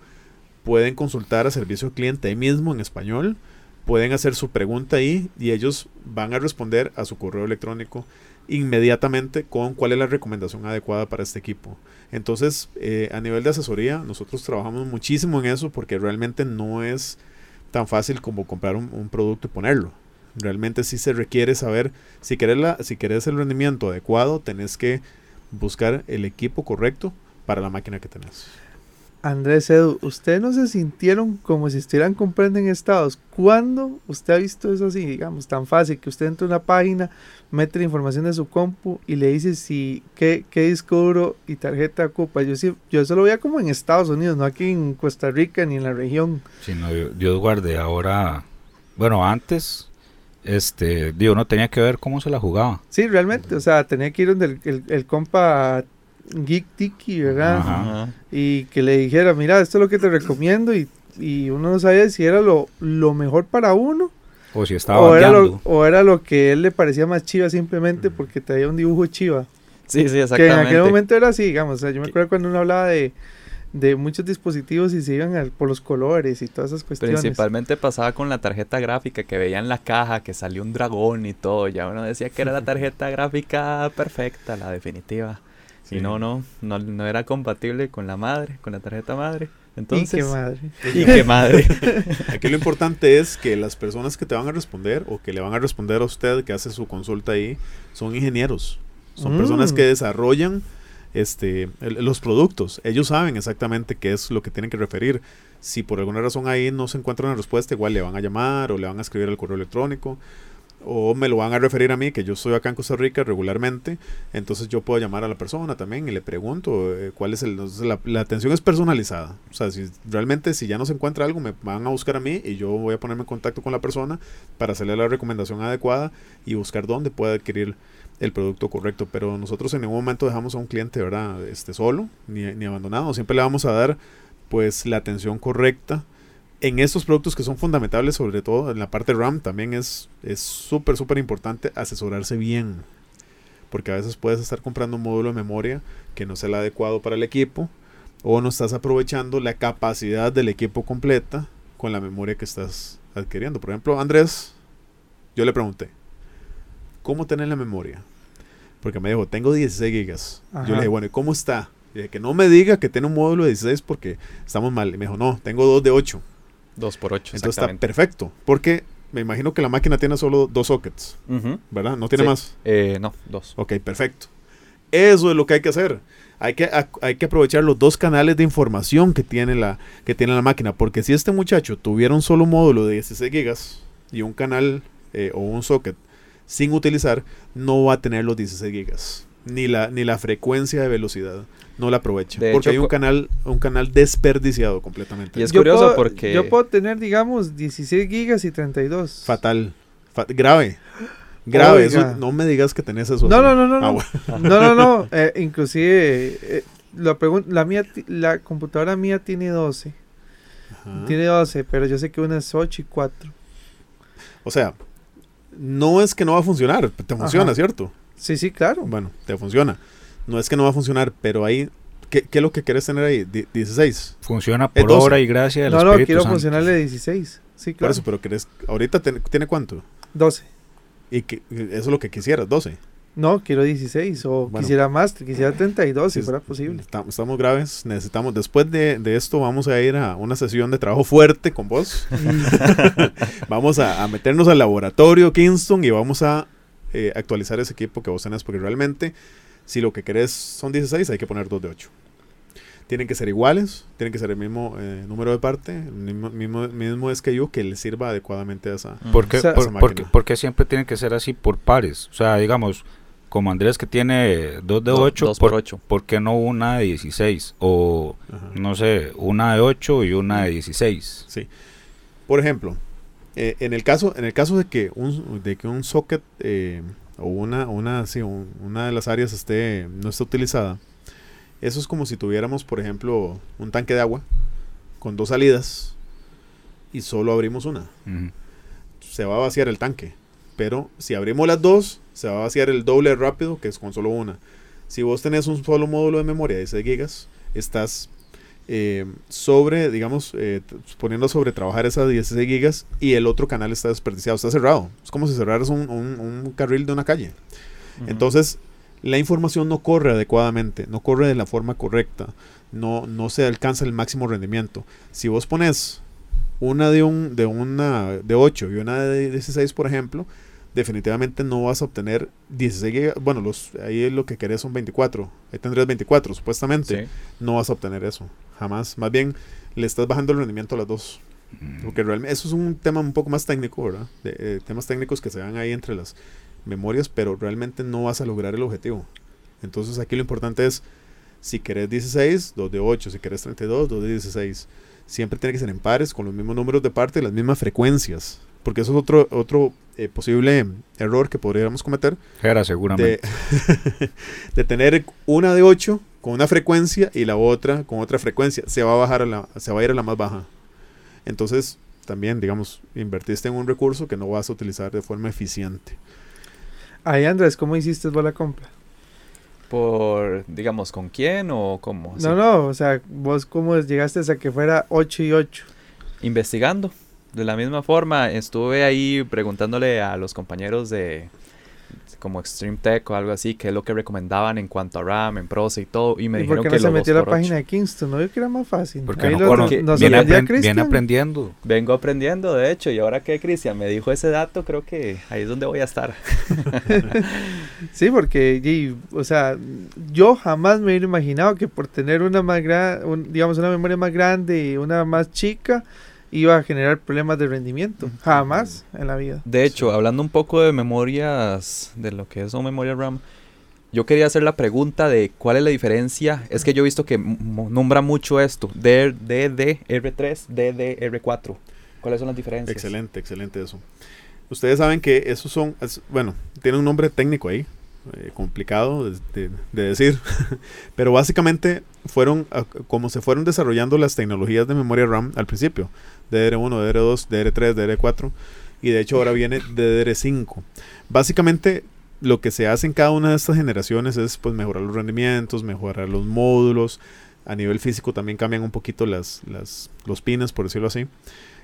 pueden consultar a servicio cliente ahí mismo en español. Pueden hacer su pregunta ahí y ellos van a responder a su correo electrónico inmediatamente con cuál es la recomendación adecuada para este equipo. Entonces, eh, a nivel de asesoría, nosotros trabajamos muchísimo en eso porque realmente no es tan fácil como comprar un, producto y ponerlo. Realmente sí se requiere saber, si querés, la, si querés el rendimiento adecuado, tenés que buscar el equipo correcto para la máquina que tenés. Andrés Edu, ¿ustedes no se sintieron como si estuvieran comprando en Estados? ¿Cuándo usted ha visto eso así, digamos, tan fácil que usted entra a una página, mete la información de su compu y le dice si qué, qué disco duro y tarjeta ocupa? Yo sí, yo eso lo veía como en Estados Unidos, no aquí en Costa Rica ni en la región. Sí, no, yo- Dios guarde, ahora, bueno, antes este, digo, uno tenía que ver cómo se la jugaba. Sí, realmente, o sea, tenía que ir donde el, el- el compa Geek Tiki, ¿verdad? Ajá. Y que le dijera, mira, esto es lo que te recomiendo y, y uno no sabía si era lo, lo mejor para uno O si estaba o era, lo, o era lo que él le parecía más chiva simplemente porque traía un dibujo chiva. Sí, sí, Que en exactamente. aquel momento era así, digamos. O sea, yo me acuerdo cuando uno hablaba de, de muchos dispositivos y se iban al- por los colores y todas esas cuestiones. Principalmente pasaba con la tarjeta gráfica que veían la caja que salió un dragón y todo. Ya uno decía que era la tarjeta gráfica perfecta, la definitiva. Sí. Y no, no, no, no era compatible con la madre, con la tarjeta madre. Y Entonces, qué madre. y qué madre. Aquí lo importante es que las personas que te van a responder o que le van a responder a usted que hace su consulta ahí son ingenieros. Son Mm. personas que desarrollan este, el- los productos. Ellos saben exactamente qué es lo que tienen que referir. Si por alguna razón ahí no se encuentra una respuesta, igual le van a llamar o le van a escribir al correo electrónico o me lo van a referir a mí, que yo estoy acá en Costa Rica regularmente, entonces yo puedo llamar a la persona también y le pregunto eh, cuál es el... la, la atención es personalizada, o sea, si realmente si ya no se encuentra algo, me van a buscar a mí y yo voy a ponerme en contacto con la persona para hacerle la recomendación adecuada y buscar dónde puede adquirir el producto correcto, pero nosotros en ningún momento dejamos a un cliente, ¿verdad? Este, solo, ni, ni abandonado, siempre le vamos a dar pues la atención correcta en estos productos que son fundamentales, sobre todo en la parte RAM, también es es súper, súper importante asesorarse bien. Porque a veces puedes estar comprando un módulo de memoria que no sea el adecuado para el equipo, o no estás aprovechando la capacidad del equipo completa con la memoria que estás adquiriendo. Por ejemplo, Andrés, yo le pregunté, ¿cómo tenés la memoria? Porque me dijo, tengo 16 gigas. Yo le dije, bueno, ¿y cómo está? Le dije, que no me diga que tiene un módulo de 16 porque estamos mal. Y me dijo, no, tengo dos de 8. Dos por ocho, Entonces está perfecto. Porque me imagino que la máquina tiene solo dos sockets. ¿verdad? No tiene Sí. más. Eh, no, dos. Ok, perfecto. Eso es lo que hay que hacer. Hay que, hay que aprovechar los dos canales de información que tiene, la, que tiene la máquina. Porque si este muchacho tuviera un solo módulo de 16 gigas y un canal eh, o un socket sin utilizar, no va a tener los 16 gigas. Ni la, ni la frecuencia de velocidad. No la aprovecha. De porque hecho, hay un canal, un canal desperdiciado completamente. Y es Yo curioso puedo- porque- Yo puedo tener, digamos, 16 gigas y 32. Fatal. Fa- grave. Grave. Eso, no me digas que tenés eso. No, así. no, no, no, Ah, no. bueno. No, no, no. eh, inclusive, eh, la, mía, la computadora mía tiene 12. Ajá. Tiene 12, pero yo sé que una es 8 y 4. O sea, no es que no va a funcionar. Te funciona, Ajá. ¿cierto? Sí, sí, claro. Bueno, te funciona. No es que no va a funcionar, pero ahí. ¿Qué, qué es lo que quieres tener ahí? Di- 16. Funciona Es por 12. obra y gracia del No, no, Espíritu quiero Santo. funcionarle 16. Sí, Por claro. eso, pero querés. Ahorita ten- tiene cuánto? 12. Y que, eso es lo que quisieras, 12. No, quiero 16. O Bueno. quisiera más, quisiera 32 si Sí, fuera posible. Estamos, estamos graves. Necesitamos. Después de, de esto, vamos a ir a una sesión de trabajo fuerte con vos. vamos a, a meternos al laboratorio Kingston y vamos a eh, actualizar ese equipo que vos tenés. Porque realmente, si lo que querés son 16, hay que poner 2 de 8. Tienen que ser iguales, tienen que ser el mismo eh, número de parte, el mismo, mismo, mismo SKU que le sirva adecuadamente a esa. ¿Por qué, O sea, por, esa por qué- máquina. por qué siempre tiene que ser así por pares? O sea, digamos, como Andrés que tiene 2 de Do- 8, dos ¿por, por ocho. ¿por qué no una de 16? O, Ajá. no sé, una de 8 y una de 16. Sí. Por ejemplo, eh, en el caso en el caso de que un de que un socket eh, o una una sí, un- una de las áreas esté no esté utilizada, eso es como si tuviéramos, por ejemplo, un tanque de agua con dos salidas y solo abrimos una. Se va a vaciar el tanque, pero si abrimos las dos, se va a vaciar el doble rápido que es con solo una. Si vos tenés un solo módulo de memoria de 6 gigas, estás eh, sobre, digamos, eh, poniendo sobre trabajar esas 16 gigas y el otro canal está desperdiciado, está cerrado. Es como si cerraras un, un- un carril de una calle. Entonces, la información no corre adecuadamente, no corre de la forma correcta, no, no se alcanza el máximo rendimiento. Si vos pones una de un de una de 8 y una de 16, por ejemplo, definitivamente no vas a obtener 16 gigas. Bueno, los, ahí lo que querés son 24. Ahí tendrías 24, supuestamente. Sí. No vas a obtener eso, jamás. Más bien, le estás bajando el rendimiento a las dos. Porque realmente eso es un tema un poco más técnico, ¿verdad? De, eh, temas técnicos que se dan ahí entre las memorias, pero realmente no vas a lograr el objetivo. Entonces aquí lo importante es, si querés 16, 2 de 8, si querés 32, 2 de 16. Siempre tiene que ser en pares, con los mismos números de parte y las mismas frecuencias. porque eso es otro, otro eh, posible error que podríamos cometer, Era de, seguramente. de tener una de 8 con una frecuencia y la otra con otra frecuencia. Se va a bajar a la, se va a ir a la más baja. Entonces, también, digamos, invertiste en un recurso que no vas a utilizar de forma eficiente. Ahí, Andrés, ¿cómo hiciste vos la compra? Por, digamos, ¿con quién o cómo? Sí. No, no, o sea, vos cómo llegaste a que fuera 8 y 8. Investigando. De la misma forma, estuve ahí preguntándole a los compañeros de como Extreme Tech o algo así, qué es lo que recomendaban en cuanto a RAM, en Proce y todo, y me ¿Y dijeron por qué que no se metió a la 2x8. página de Kingston? ¿No vio que era más fácil? Porque Ahí no lo- conoce. nos viene, aprendía apren- viene Cristian. aprendiendo. Vengo aprendiendo, de hecho, y ahora que Cristian me dijo ese dato, creo que ahí es donde voy a estar. Sí, porque, y, o sea, yo jamás me hubiera imaginado que por tener una más grande, digamos, una memoria más grande y una más chica, iba a generar problemas de rendimiento. Jamás en la vida. De hecho, hablando un poco de memorias, de lo que es una memoria RAM, yo quería hacer la pregunta de cuál es la diferencia. Es que yo he visto que nombra mucho esto, D- DDR3, DDR4. ¿Cuáles son las diferencias? Excelente, excelente eso. Ustedes saben que esos son, es- bueno, tiene un nombre técnico ahí, eh, complicado de, de- de decir, pero básicamente fueron ah, como se fueron desarrollando las tecnologías de memoria RAM al principio, DDR1, DDR2, DDR3, DDR4 y de hecho ahora viene DDR5. Básicamente lo que se hace en cada una de estas generaciones es pues mejorar los rendimientos, mejorar los módulos, a nivel físico también cambian un poquito las, las, los pines, por decirlo así.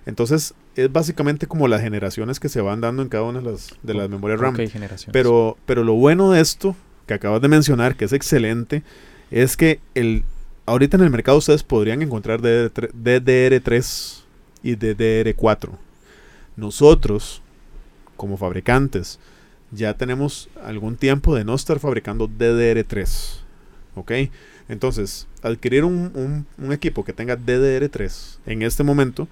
Entonces, es básicamente como las generaciones que se van dando en cada una de las, de las memorias RAM. Ok, generaciones. Pero, pero lo bueno de esto, que acabas de mencionar, que es excelente, es que el, ahorita en el mercado ustedes podrían encontrar DDR3, DDR3 y DDR4. Nosotros, como fabricantes, ya tenemos algún tiempo de no estar fabricando DDR3. ¿Ok? Entonces, adquirir un, equipo que tenga DDR3 en este momento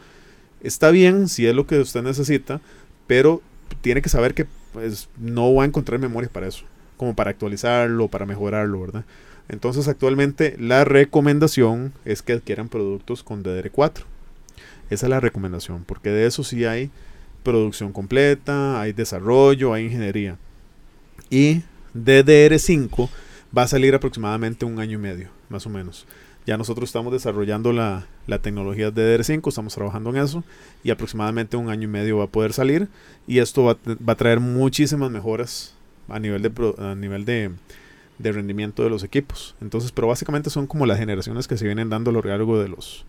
está bien si es lo que usted necesita, pero tiene que saber que pues, no va a encontrar memoria para eso, como para actualizarlo, para mejorarlo, ¿verdad? Entonces, actualmente la recomendación es que adquieran productos con DDR4. Esa es la recomendación, porque de eso sí hay producción completa, hay desarrollo, hay ingeniería. Y DDR5 va a salir aproximadamente un año y medio, más o menos. Ya nosotros estamos desarrollando la, la tecnología DDR5, estamos trabajando en eso y aproximadamente un año y medio va a poder salir y esto va, va a traer muchísimas mejoras a nivel de, a nivel de, de rendimiento de los equipos. Entonces, pero básicamente son como las generaciones que se vienen dando a lo largo de los,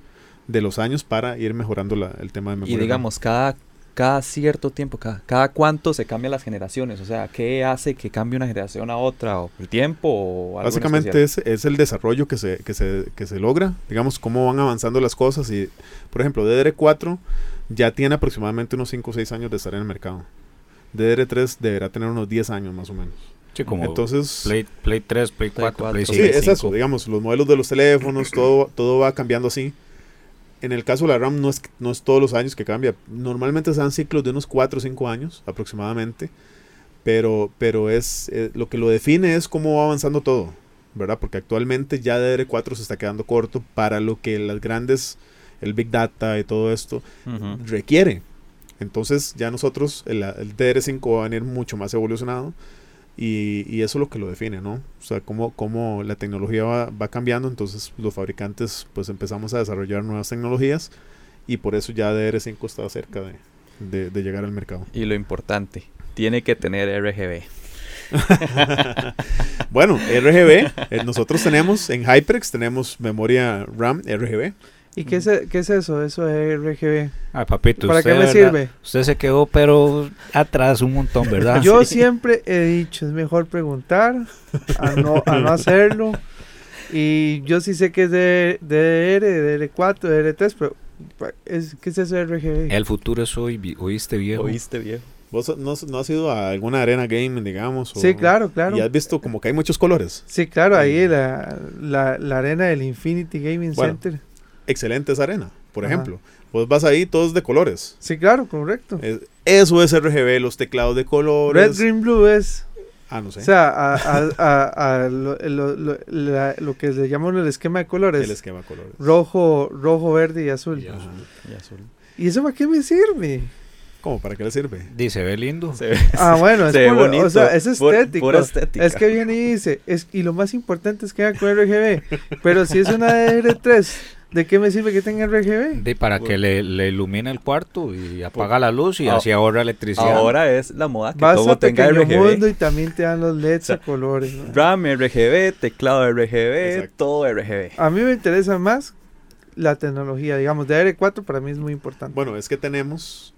de los años para ir mejorando la- el tema de memoria. Y digamos, cada, cada cierto tiempo, cada, cada cuánto se cambian las generaciones. O sea, ¿qué hace que cambie una generación a otra? ¿O el tiempo? O algo en Básicamente es, es el desarrollo que se, que, se, que se logra, digamos, cómo van avanzando las cosas. Y, por ejemplo, DDR4 ya tiene aproximadamente unos 5 o 6 años de estar en el mercado. DDR3 deberá tener unos 10 años más o menos. Sí, como Entonces, Play, Play 3, Play Play 4, Play 5. cuatro, sí, Play es eso, digamos, los modelos de los teléfonos, todo, todo va cambiando así. En el caso de la RAM no es, no es todos los años que cambia. Normalmente se dan ciclos de unos 4 o 5 años aproximadamente. Pero, pero es eh, lo que lo define es cómo va avanzando todo, ¿verdad? Porque actualmente ya DDR4 se está quedando corto para lo que las grandes, el Big Data y todo esto requiere. Entonces ya nosotros, el, el DR5 va a venir mucho más evolucionado y, y eso es lo que lo define, ¿no? O sea, cómo, cómo la tecnología va, va cambiando, entonces los fabricantes pues empezamos a desarrollar nuevas tecnologías y por eso ya DR5 está cerca de, de- de llegar al mercado. Y lo importante, tiene que tener RGB. Bueno, RGB, eh, nosotros tenemos en HyperX, tenemos memoria RAM RGB. ¿Y qué es, qué es eso? Eso es RGB. Ay, papito, ¿Para usted, qué me ¿verdad? sirve? Usted se quedó, pero atrás un montón, ¿verdad? Yo siempre he dicho, es mejor preguntar a no, a no hacerlo. Y yo sí sé que es de DDR, DDR4, DDR3, pero pa- es, ¿qué es eso de RGB? El futuro es hoy, oíste viejo. ¿Oíste viejo? ¿Vos no, no has ido a alguna arena gaming, digamos? o- Sí, claro, claro. Y has visto como que hay muchos colores. Sí, claro, ahí la, la, la arena del Infinity Gaming Bueno. Center. Excelente esa arena, por Ajá. ejemplo. Vos vas ahí todos de colores. Sí, claro, correcto. Es- eso es RGB, los teclados de Red, colores. Green, Blue es, Ah, no sé. o sea, a, a, a, a lo, lo- lo- la- lo que le llaman el esquema de colores. el esquema de colores. rojo, rojo, verde y azul. Y azul. Y azul. ¿Y eso para qué me sirve? ¿Cómo? ¿Para qué le sirve? Dice, ve lindo. Se ve- Ah, bueno, es, se ve puro- bonito. o sea, es estético. pura estética. Es que viene y dice, es, y lo más importante es que haga con RGB. Pero si es una DR3, ¿de qué me sirve que tenga RGB? De, para que le, le ilumine el cuarto y apaga la luz y Ah, así ahorra electricidad. Ahora es la moda que Vas todo a tenga RGB. mundo y también te dan los LEDs a colores. ¿no? RAM RGB, teclado RGB, Exacto. todo RGB. A mí me interesa más la tecnología, digamos, de R4 para mí es muy importante. Bueno, es que tenemos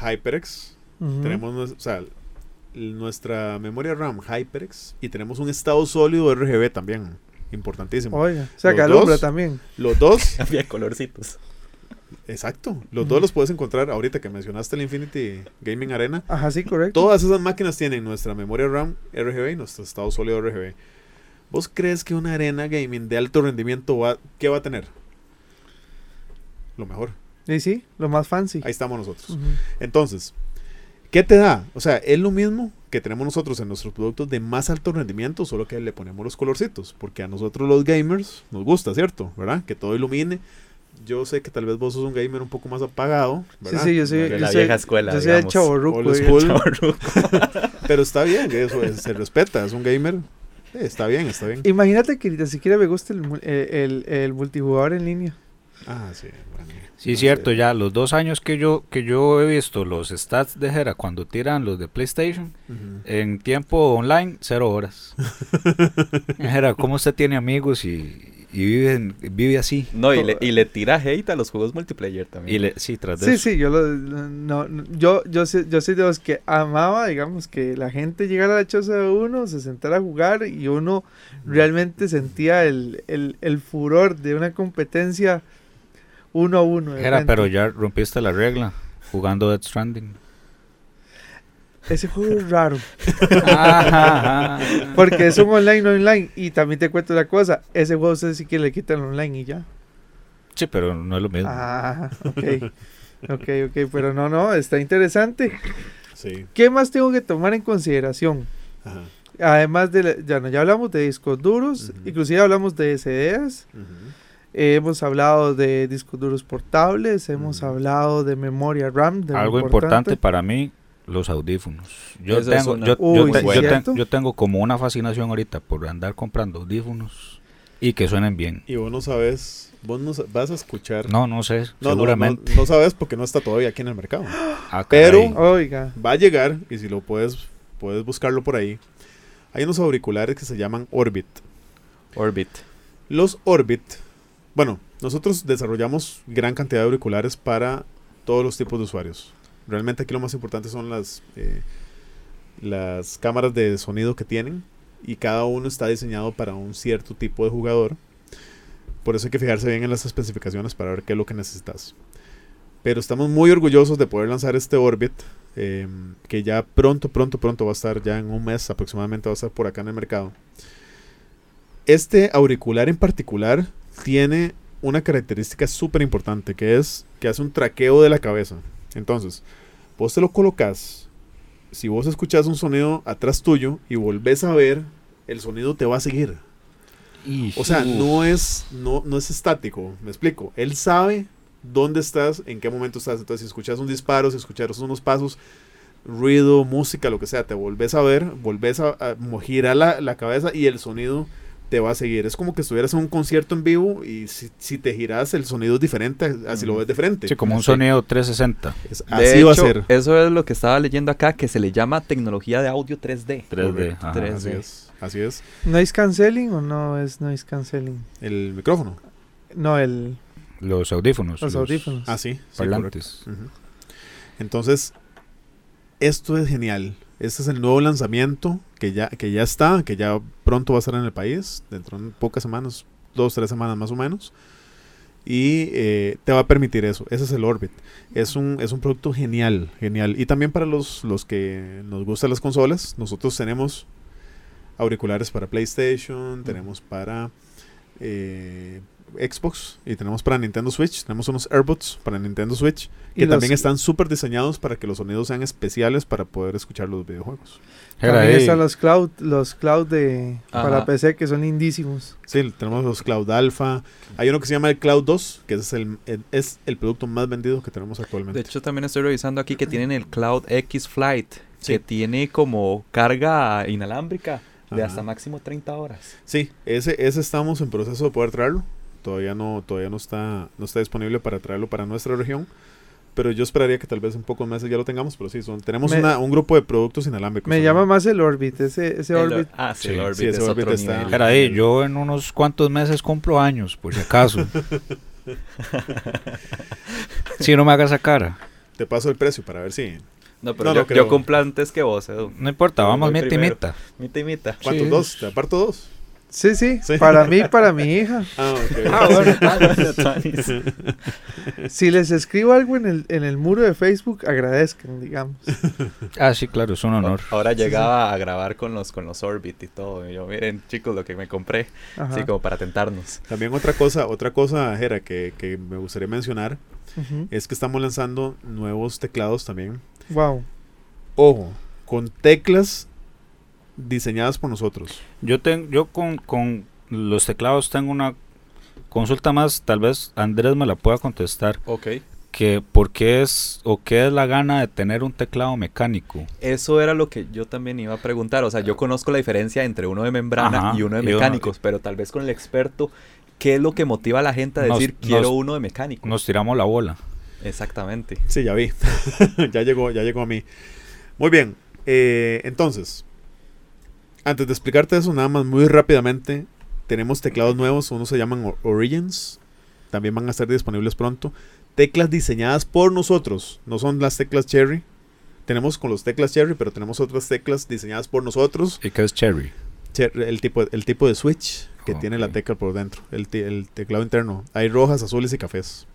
HyperX, tenemos o sea, nuestra memoria RAM HyperX y tenemos un estado sólido RGB también, importantísimo. Oiga, o sea, Los que alumbra dos. también. Los dos, Había colorcitos. exacto, los dos los puedes encontrar ahorita que mencionaste el Infinity Gaming Arena. Ajá, sí, correcto. Todas esas máquinas tienen nuestra memoria RAM RGB y nuestro estado sólido RGB. ¿Vos crees que una arena gaming de alto rendimiento va, qué va a tener? Lo mejor. Y sí, lo más fancy. Ahí estamos nosotros. Entonces, ¿qué te da? O sea, es lo mismo que tenemos nosotros en nuestros productos de más alto rendimiento, solo que le ponemos los colorcitos, porque a nosotros los gamers nos gusta, ¿cierto? ¿Verdad? Que todo ilumine. Yo sé que tal vez vos sos un gamer un poco más apagado, Sí, ¿verdad? sí, yo soy, De yo la soy- vieja escuela, Yo soy el. Pero está bien, eso es- se respeta, es un gamer. está bien, está bien. Imagínate que ni siquiera me gusta el, eh, el, el multijugador en línea. Ah, sí, bueno. Sí, No cierto, sé. ya los dos años que yo que yo he visto los stats de Jera cuando tiran los de PlayStation, Ujú. en tiempo online, cero horas. Jera, ¿cómo usted tiene amigos y, y vive, vive así? No, y le, y le tira hate a los juegos multiplayer también. Y le, sí, tras de Sí, eso. sí, yo, lo, no, no, yo, yo, sé- yo soy de los que amaba, digamos, que la gente llegara a la choza de uno, se sentara a jugar y uno realmente sentía el, el, el furor de una competencia uno a uno. frente. pero ya rompiste la regla jugando Death Stranding. Ese juego es raro, Ajá, ajá. porque es un online, no online. Y también te cuento una cosa, ese juego usted sí que le quitan online y ya. Sí, pero no es lo mismo. Ah, ok. Ok, ok, pero no, no, está interesante. Sí. ¿Qué más tengo que tomar en consideración? Ajá. Además de, la- ya, no, ya hablamos de discos duros, inclusive hablamos de CDs, Ujú. Eh, hemos hablado de discos duros portables, hemos Ujú. hablado de memoria RAM. de Algo importante para mí, los audífonos. Yo Eso tengo, una- yo, Uy, yo ¿sí te- es yo te- cierto? yo tengo como una fascinación ahorita por andar comprando audífonos y que suenen bien. Y vos no sabes, vos no vas a escuchar. No, no sé, No, seguramente. No, no sabes porque no está todavía aquí en el mercado. Ah, pero-. Oiga, Va a llegar y si lo puedes, puedes buscarlo por ahí. Hay unos auriculares que se llaman Orbit. Orbit. Los Orbit, bueno, nosotros desarrollamos gran cantidad de auriculares para todos los tipos de usuarios. Realmente aquí lo más importante son las, eh, las cámaras de sonido que tienen y cada uno está diseñado para un cierto tipo de jugador. Por eso hay que fijarse bien en las especificaciones para ver qué es lo que necesitas. Pero estamos muy orgullosos de poder lanzar este Orbit, eh, que ya pronto, pronto, pronto va a estar, ya en un mes aproximadamente va a estar por acá en el mercado. Este auricular en particular tiene una característica súper importante, que es que hace un traqueo de la cabeza. Entonces, vos te lo colocas, si vos escuchas un sonido atrás tuyo y volvés a ver, el sonido te va a seguir. O sea, no es, no, no es estático, me explico. Él sabe dónde estás, en qué momento estás. Entonces, si escuchas un disparo, si escuchas unos pasos, ruido, música, lo que sea, te volvés a ver, volvés a, a girar la, la cabeza y el sonido te va a seguir. Es como que estuvieras en un concierto en vivo y si, si te giras, el sonido es diferente, así lo ves de frente. Sí, como un Sí. sonido 360. Es- De así va a hecho, ser. Eso es lo que estaba leyendo acá, que se le llama tecnología de audio 3D. 3D. Correcto. ajá. 3D. Así es. Así es. ¿noise canceling o no es noise canceling? El micrófono. No, el, Los audífonos. los audífonos. Ah, sí. sí, parlantes. Entonces, esto es genial. Este es el nuevo lanzamiento que ya, que ya está, que ya pronto va a estar en el país, dentro de pocas semanas, dos, tres semanas más o menos. Y eh, te va a permitir eso. Ese es el Orbit. Es un, es un producto genial, genial. Y también para los, los que nos gustan las consolas, nosotros tenemos auriculares para PlayStation, tenemos para eh, Xbox y tenemos para Nintendo Switch. Tenemos unos AirPods para Nintendo Switch que los- también están súper diseñados para que los sonidos sean especiales para poder escuchar los videojuegos. También están los cloud, los cloud de para. PC que son lindísimos. Sí, tenemos los Cloud Alpha. Hay uno que se llama el Cloud 2, que es el, el- es el producto más vendido que tenemos De actualmente. hecho, también estoy revisando aquí que tienen el Cloud X Flight, Sí. que tiene como carga inalámbrica de Ajá. hasta máximo 30 horas. Sí, ese, ese estamos en proceso de poder traerlo. Todavía no, todavía no está, no está disponible para traerlo para nuestra región. Pero yo esperaría que tal vez en pocos meses ya lo tengamos. Pero sí, son, tenemos Me- una- un grupo de productos inalámbricos. Me llama más el Orbit, ese, ese El- Orbit. ah, sí, Sí, el Orbit sí, ese es Orbit otro está- nivel. Ahí, yo en unos cuantos meses compro años, por si acaso. si no me hagas esa cara. Te paso el precio para ver si. No, pero No, yo, yo cumplo antes que vos, Edu. No importa, vamos mita y mita. Mita y mita. ¿Cuántos Sí. dos? ¿Te aparto dos? Sí, sí, Sí. para mí y para mi hija. Ah, ok. Ah, bueno. Si les escribo algo en el, en el muro de Facebook, agradezcan, digamos. Ah, sí, claro, es un honor. Ahora llegaba a grabar con los con los Orbit y todo. Y yo, miren, chicos, lo que me compré. Ajá. Así como para tentarnos. También otra cosa, otra cosa, Jera, que, que me gustaría mencionar es que estamos lanzando nuevos teclados también. Wow. Ojo, con teclas diseñadas por nosotros. Yo, tengo, yo con, con los teclados tengo una consulta más, tal vez Andrés me la pueda contestar, Ok. que por qué es o qué es la gana de tener un teclado mecánico. Eso era lo que yo también iba a preguntar. O sea, yo conozco la diferencia entre uno de membrana Ajá, y uno de uno- mecánicos, pero tal vez con el experto, ¿qué es lo que motiva a la gente a Nos- decir quiero nos- uno de mecánico? Nos tiramos la bola. Exactamente. Sí, ya vi. ya llegó, ya llegó a mí. Muy bien. eh, entonces, antes de explicarte eso, nada más muy rápidamente, tenemos teclados nuevos, unos se llaman Origins, también van a estar disponibles pronto. Teclas diseñadas por nosotros, no son las teclas Cherry. Tenemos con los teclas Cherry, pero tenemos otras teclas diseñadas por nosotros. ¿Y qué es Cherry? Cher- el tipo, el tipo de switch que tiene la tecla por dentro, el teclado interno. Hay rojas, azules y cafés.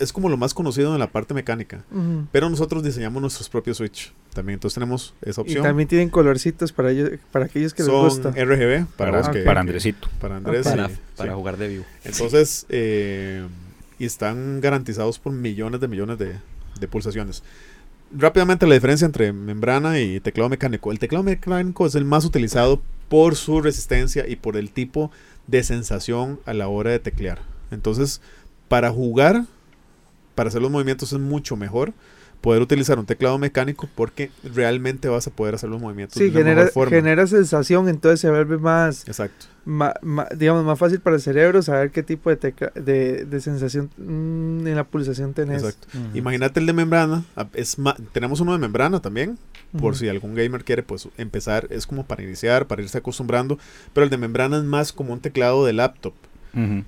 Es como lo más conocido en la parte mecánica. Pero nosotros diseñamos nuestros propios Switch. También entonces tenemos esa Y opción. también tienen colorcitos para ellos, para aquellos que les Son gusta. RGB para, Para, los que- para Andresito. Para Andrés. Para, sí, para sí. jugar de vivo. Entonces, eh, y están garantizados por millones de millones de, de pulsaciones. Rápidamente la diferencia entre membrana y teclado mecánico. El teclado mecánico es el más utilizado por su resistencia y por el tipo de sensación a la hora de teclear. Entonces, para jugar, para hacer los movimientos es mucho mejor poder utilizar un teclado mecánico porque realmente vas a poder hacer los movimientos Sí, de genera, mejor forma. genera sensación, entonces se vuelve más, Exacto. ma- ma- digamos, más fácil para el cerebro saber qué tipo de, tecla- de, de sensación mm, en la pulsación tenés. Exacto. Imagínate el de membrana. Es ma- tenemos uno de membrana también. Por si algún gamer quiere pues empezar. Es como para iniciar, para irse acostumbrando. Pero el de membrana es más como un teclado de laptop.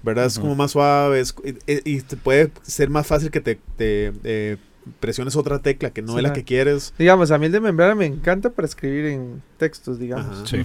¿Verdad? Es como más suave. es- y, y- puede ser más fácil que te, te, eh, presiones otra tecla que no Sí, es la que quieres. Digamos, a mí el de membrana me encanta para escribir en textos, digamos. Sí.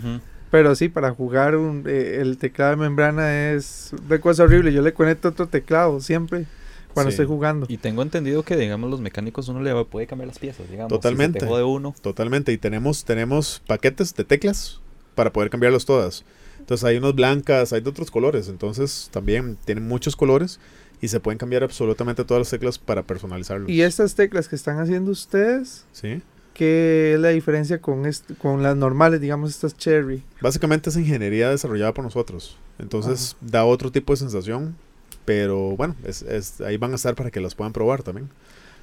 Pero sí, para jugar un, eh, el teclado de membrana es una cosa horrible. Yo le conecto otro teclado siempre cuando Sí. estoy jugando. Y tengo entendido que, digamos, los mecánicos uno le puede cambiar las piezas, digamos. Totalmente. Si se te jode uno. Totalmente. Y tenemos, tenemos paquetes de teclas para poder cambiarlas todas. Entonces hay unas blancas, hay de otros colores. Entonces también tienen muchos colores y se pueden cambiar absolutamente todas las teclas para personalizarlos. Y estas teclas que están haciendo ustedes, ¿Sí? ¿qué es la diferencia con, con las normales, digamos, estas cherry? Básicamente es ingeniería desarrollada por nosotros. Entonces da otro tipo de sensación. Pero bueno, es, es- ahí van a estar para que las puedan probar también.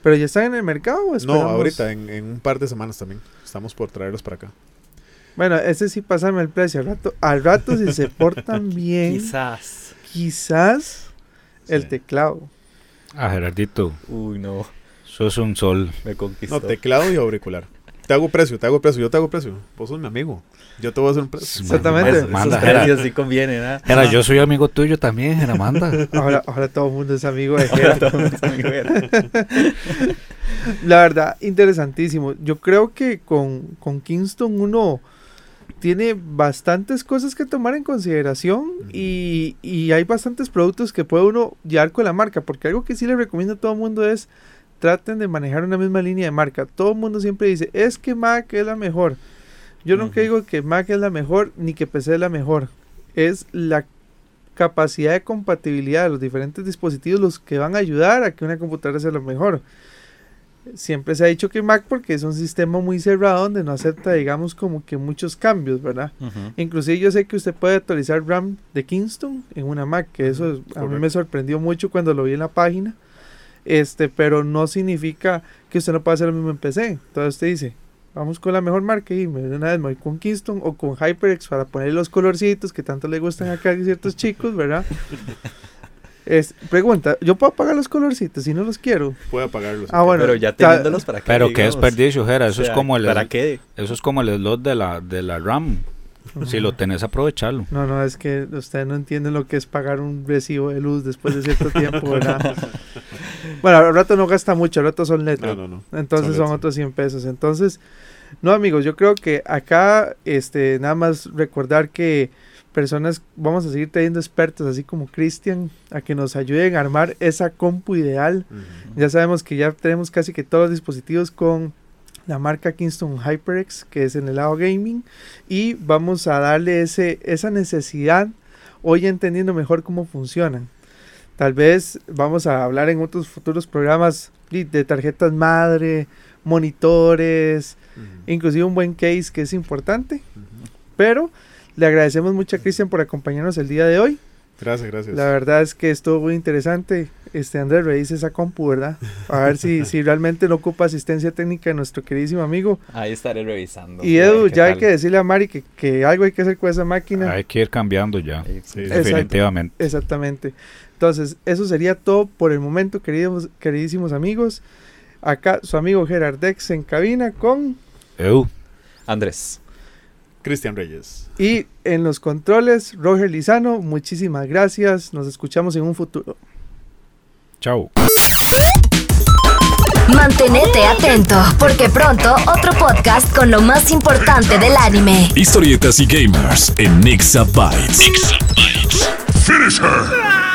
¿Pero ya están en el mercado o No, ahorita, en, en un par de semanas también. Estamos por traerlos para acá. Bueno, ese sí pásame el precio. Al rato, al rato si se portan bien, Quizás. quizás el Sí. teclado. Ah, Gerardito, Uy, no. sos un sol. Me conquistó. No, teclado y auricular. Te hago precio, te hago precio, yo te hago precio. Vos sos mi amigo. Yo te voy a hacer un precio. Exactamente. Esos Manda, precios sí convienen, ¿ah? Gera, yo soy amigo tuyo también, Gera, manda. Ahora, ahora todo el mundo es amigo de Jera. Todo es amigo de- La verdad, interesantísimo. Yo creo que con, con Kingston uno tiene bastantes cosas que tomar en consideración y, y hay bastantes productos que puede uno llevar con la marca, porque algo que sí le recomiendo a todo el mundo es traten de manejar una misma línea de marca. Todo el mundo siempre dice, es que Mac es la mejor. Yo nunca digo que Mac es la mejor ni que PC es la mejor. Es la capacidad de compatibilidad de los diferentes dispositivos los que van a ayudar a que una computadora sea lo mejor. Siempre se ha dicho que Mac porque es un sistema muy cerrado donde no acepta, digamos, como que muchos cambios, ¿verdad? Ujú. Inclusive yo sé que usted puede actualizar RAM de Kingston en una Mac, que eso a mí me sorprendió mucho cuando lo vi en la página. Este, pero no significa que usted no pueda hacer lo mismo en PC. Entonces usted dice, vamos con la mejor marca y me- de una vez me voy con Kingston o con HyperX para poner los colorcitos que tanto le gustan acá a ciertos chicos, ¿verdad? Es, pregunta, ¿yo puedo apagar los colorcitos si no los quiero? Puede apagarlo. si Ah, bueno. Pero ya teniéndolos para qué. Pero qué digamos? desperdicio, Jera. O Eso es como el ¿Para qué? eso es como el slot de la de la RAM. Si lo tenés, aprovecharlo. No, no, es que ustedes no entienden lo que es pagar un recibo de luz después de cierto tiempo, ¿verdad? bueno, al rato no gasta mucho, al rato son letras. No, no, no. Entonces Son otros 100 pesos. Entonces, no amigos, yo creo que acá, este, nada más recordar que personas, vamos a seguir teniendo expertos así como Cristian, a que nos ayuden a armar esa compu ideal. Ya sabemos que ya tenemos casi que todos los dispositivos con la marca Kingston HyperX, que es en el lado gaming, y vamos a darle ese, esa necesidad, hoy entendiendo mejor cómo funcionan. Tal vez vamos a hablar en otros futuros programas de tarjetas madre, monitores, inclusive un buen case que es importante, pero le agradecemos mucho a Cristian por acompañarnos el día de hoy. Gracias, gracias. La verdad es que estuvo muy interesante. Este Andrés, revise esa compu, ¿verdad? A ver si, si realmente no ocupa asistencia técnica de nuestro queridísimo amigo. Ahí estaré revisando. Y Edu, ya hay que decirle a Mari que, que algo hay que hacer con esa máquina. Hay que ir cambiando ya. Sí. Definitivamente. Exactamente. Entonces, eso sería todo por el momento, queridos, queridísimos amigos. Acá su amigo Gerard Dex en cabina con... Edu, Andrés. Cristian Reyes. Y en los controles, Roger Lizano. Muchísimas gracias. Nos escuchamos en un futuro. chao. Mantenete atento, porque pronto otro podcast con lo más importante del anime. Historietas y gamers en Exabytes. Finish her!